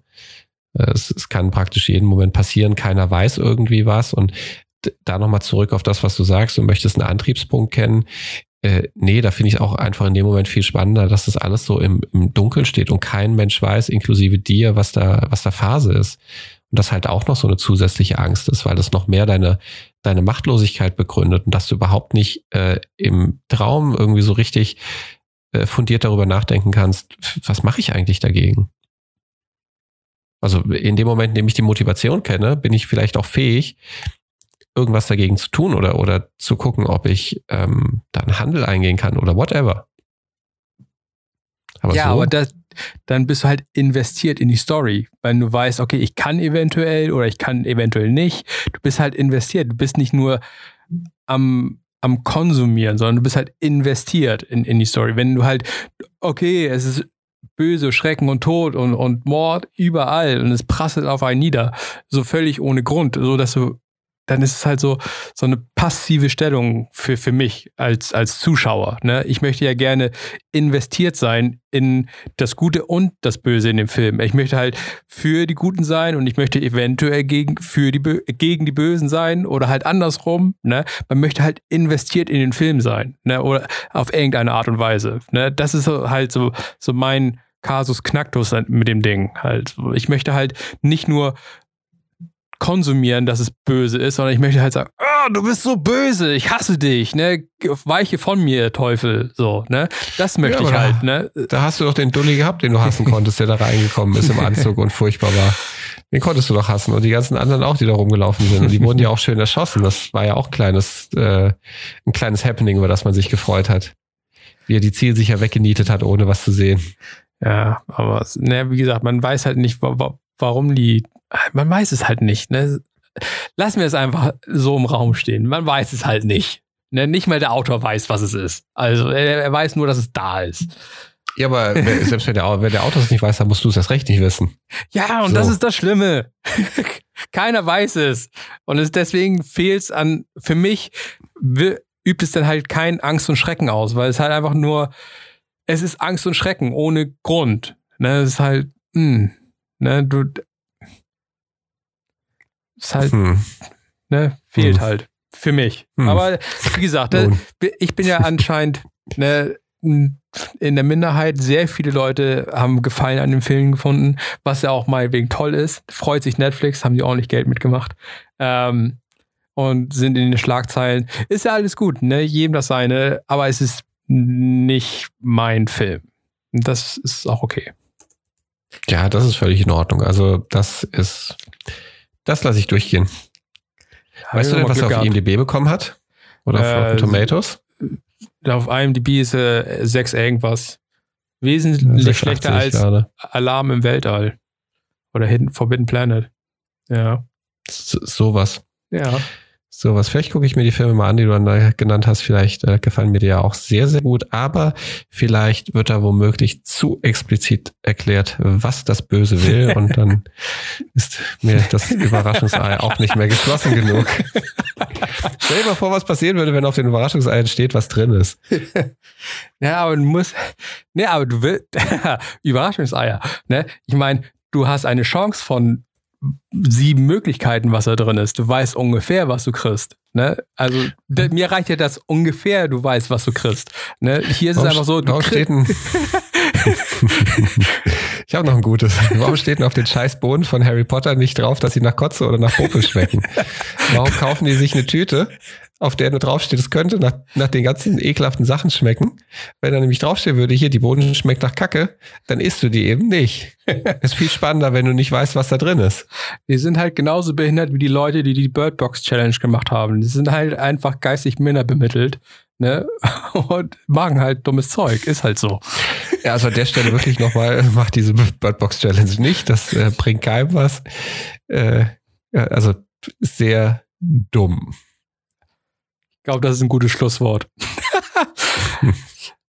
äh, es, es kann praktisch jeden Moment passieren, keiner weiß irgendwie was. Und da nochmal zurück auf das, was du sagst, du möchtest einen Antriebspunkt kennen. Äh, nee, da finde ich auch einfach in dem Moment viel spannender, dass das alles so im, im Dunkeln steht und kein Mensch weiß, inklusive dir, was da, was da Phase ist. Und das halt auch noch so eine zusätzliche Angst ist, weil das noch mehr deine, deine Machtlosigkeit begründet und dass du überhaupt nicht äh, im Traum irgendwie so richtig äh, fundiert darüber nachdenken kannst, was mache ich eigentlich dagegen? Also in dem Moment, in dem ich die Motivation kenne, bin ich vielleicht auch fähig, irgendwas dagegen zu tun oder, oder zu gucken, ob ich ähm, da einen Handel eingehen kann oder whatever. Aber ja, so, aber das, dann bist du halt investiert in die Story, weil du weißt, okay, ich kann eventuell oder ich kann eventuell nicht. Du bist halt investiert. Du bist nicht nur am, am Konsumieren, sondern du bist halt investiert in, in die Story. Wenn du halt, okay, es ist böse Schrecken und Tod und, und Mord überall und es prasselt auf einen nieder, so völlig ohne Grund, so dass du dann ist es halt so, so eine passive Stellung für, für mich als, als Zuschauer. Ne? Ich möchte ja gerne investiert sein in das Gute und das Böse in dem Film. Ich möchte halt für die Guten sein und ich möchte eventuell gegen, für die, gegen die Bösen sein oder halt andersrum. Ne? Man möchte halt investiert in den Film sein ne? oder auf irgendeine Art und Weise. Ne? Das ist halt so, so mein Kasus Knacktus mit dem Ding. Halt. Ich möchte halt nicht nur konsumieren, dass es böse ist, sondern ich möchte halt sagen, oh, du bist so böse, ich hasse dich, ne? Weiche von mir, Teufel. So, ne? Das möchte ja, ich halt, da, ne? Da hast du doch den Dulli gehabt, den du hassen konntest, der da reingekommen ist im Anzug und furchtbar war. Den konntest du doch hassen. Und die ganzen anderen auch, die da rumgelaufen sind. Und die wurden ja auch schön erschossen. Das war ja auch ein kleines, äh, ein kleines Happening, über das man sich gefreut hat. Wie er die Zielsicher weggenietet hat, ohne was zu sehen. Ja, aber ne, wie gesagt, man weiß halt nicht, warum die man weiß es halt nicht. Ne? Lassen wir es einfach so im Raum stehen. Man weiß es halt nicht. Ne? Nicht mal der Autor weiß, was es ist. Also er, er weiß nur, dass es da ist. Ja, aber selbst wenn der, wenn der Autor es nicht weiß, dann musst du es erst recht nicht wissen. Ja, und so. das ist das Schlimme. Keiner weiß es. Und es deswegen fehlt es an, für mich übt es dann halt kein Angst und Schrecken aus, weil es halt einfach nur, es ist Angst und Schrecken ohne Grund. Ne, es ist halt, mh, hm, ne, du, ist halt, hm. ne, fehlt hm. halt. Für mich. Hm. Aber wie gesagt, ne, ich bin ja anscheinend, ne, in der Minderheit. Sehr viele Leute haben Gefallen an dem Film gefunden, was ja auch mal wegen toll ist. Freut sich Netflix, haben die ordentlich Geld mitgemacht. Ähm, und sind in den Schlagzeilen. Ist ja alles gut, ne? Jedem das seine, aber es ist nicht mein Film. Das ist auch okay. Ja, das ist völlig in Ordnung. Also, das ist, das lasse ich durchgehen. Weißt du denn, was er auf gehabt. IMDb bekommen hat? Oder auf äh, Rotten Tomatoes? Auf IMDb ist äh, 6 irgendwas. Wesentlich ja, schlechter als gerade. Alarm im Weltall. Oder Hidden Forbidden Planet. Ja. So, sowas. Ja. Sowas. Vielleicht gucke ich mir die Filme mal an, die du dann da genannt hast. Vielleicht äh, gefallen mir die ja auch sehr, sehr gut. Aber vielleicht wird da womöglich zu explizit erklärt, was das Böse will. und dann ist mir das Überraschungsei auch nicht mehr geschlossen genug. Stell dir mal vor, was passieren würde, wenn auf den Überraschungseiern steht, was drin ist. ja, aber du musst. Ne, aber du willst. Überraschungseier. Ne? Ich meine, du hast eine Chance von sieben Möglichkeiten, was da drin ist. Du weißt ungefähr, was du kriegst. Ne? Also mir reicht ja das ungefähr, du weißt, was du kriegst. Ne? Hier ist warum, es einfach so. Warum steht ein ich habe noch ein gutes. Warum steht denn auf den scheiß Bohnen von Harry Potter nicht drauf, dass sie nach Kotze oder nach Popel schmecken? Warum kaufen die sich eine Tüte, auf der nur draufsteht, es könnte nach, nach den ganzen ekelhaften Sachen schmecken. Wenn da nämlich draufstehen würde, hier, die Boden schmeckt nach Kacke, dann isst du die eben nicht. ist viel spannender, wenn du nicht weißt, was da drin ist. Die sind halt genauso behindert wie die Leute, die die Birdbox Challenge gemacht haben. Die sind halt einfach geistig minder bemittelt. Ne? Und machen halt dummes Zeug, ist halt so. Ja, also an der Stelle wirklich nochmal, macht diese Birdbox Challenge nicht, das äh, bringt keinem was. Äh, also sehr dumm. Ich glaube, das ist ein gutes Schlusswort.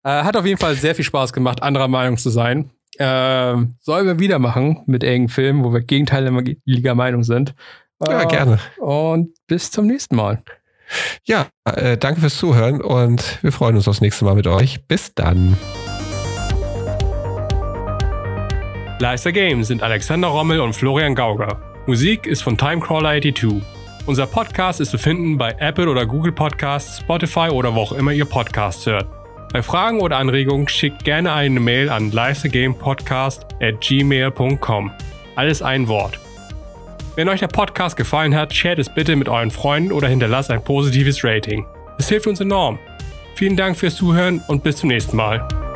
äh, hat auf jeden Fall sehr viel Spaß gemacht, anderer Meinung zu sein. Äh, sollen wir wieder machen mit engen Filmen, wo wir gegenteiliger Meinung sind. ja, äh, gerne. Und bis zum nächsten Mal. Ja, äh, danke fürs Zuhören und wir freuen uns aufs nächste Mal mit euch. Bis dann. Leister Games sind Alexander Rommel und Florian Gauger. Musik ist von Timecrawler 82. Unser Podcast ist zu finden bei Apple oder Google Podcasts, Spotify oder wo auch immer ihr Podcasts hört. Bei Fragen oder Anregungen schickt gerne eine Mail an gmail.com. Alles ein Wort. Wenn euch der Podcast gefallen hat, shared es bitte mit euren Freunden oder hinterlasst ein positives Rating. Es hilft uns enorm. Vielen Dank fürs Zuhören und bis zum nächsten Mal.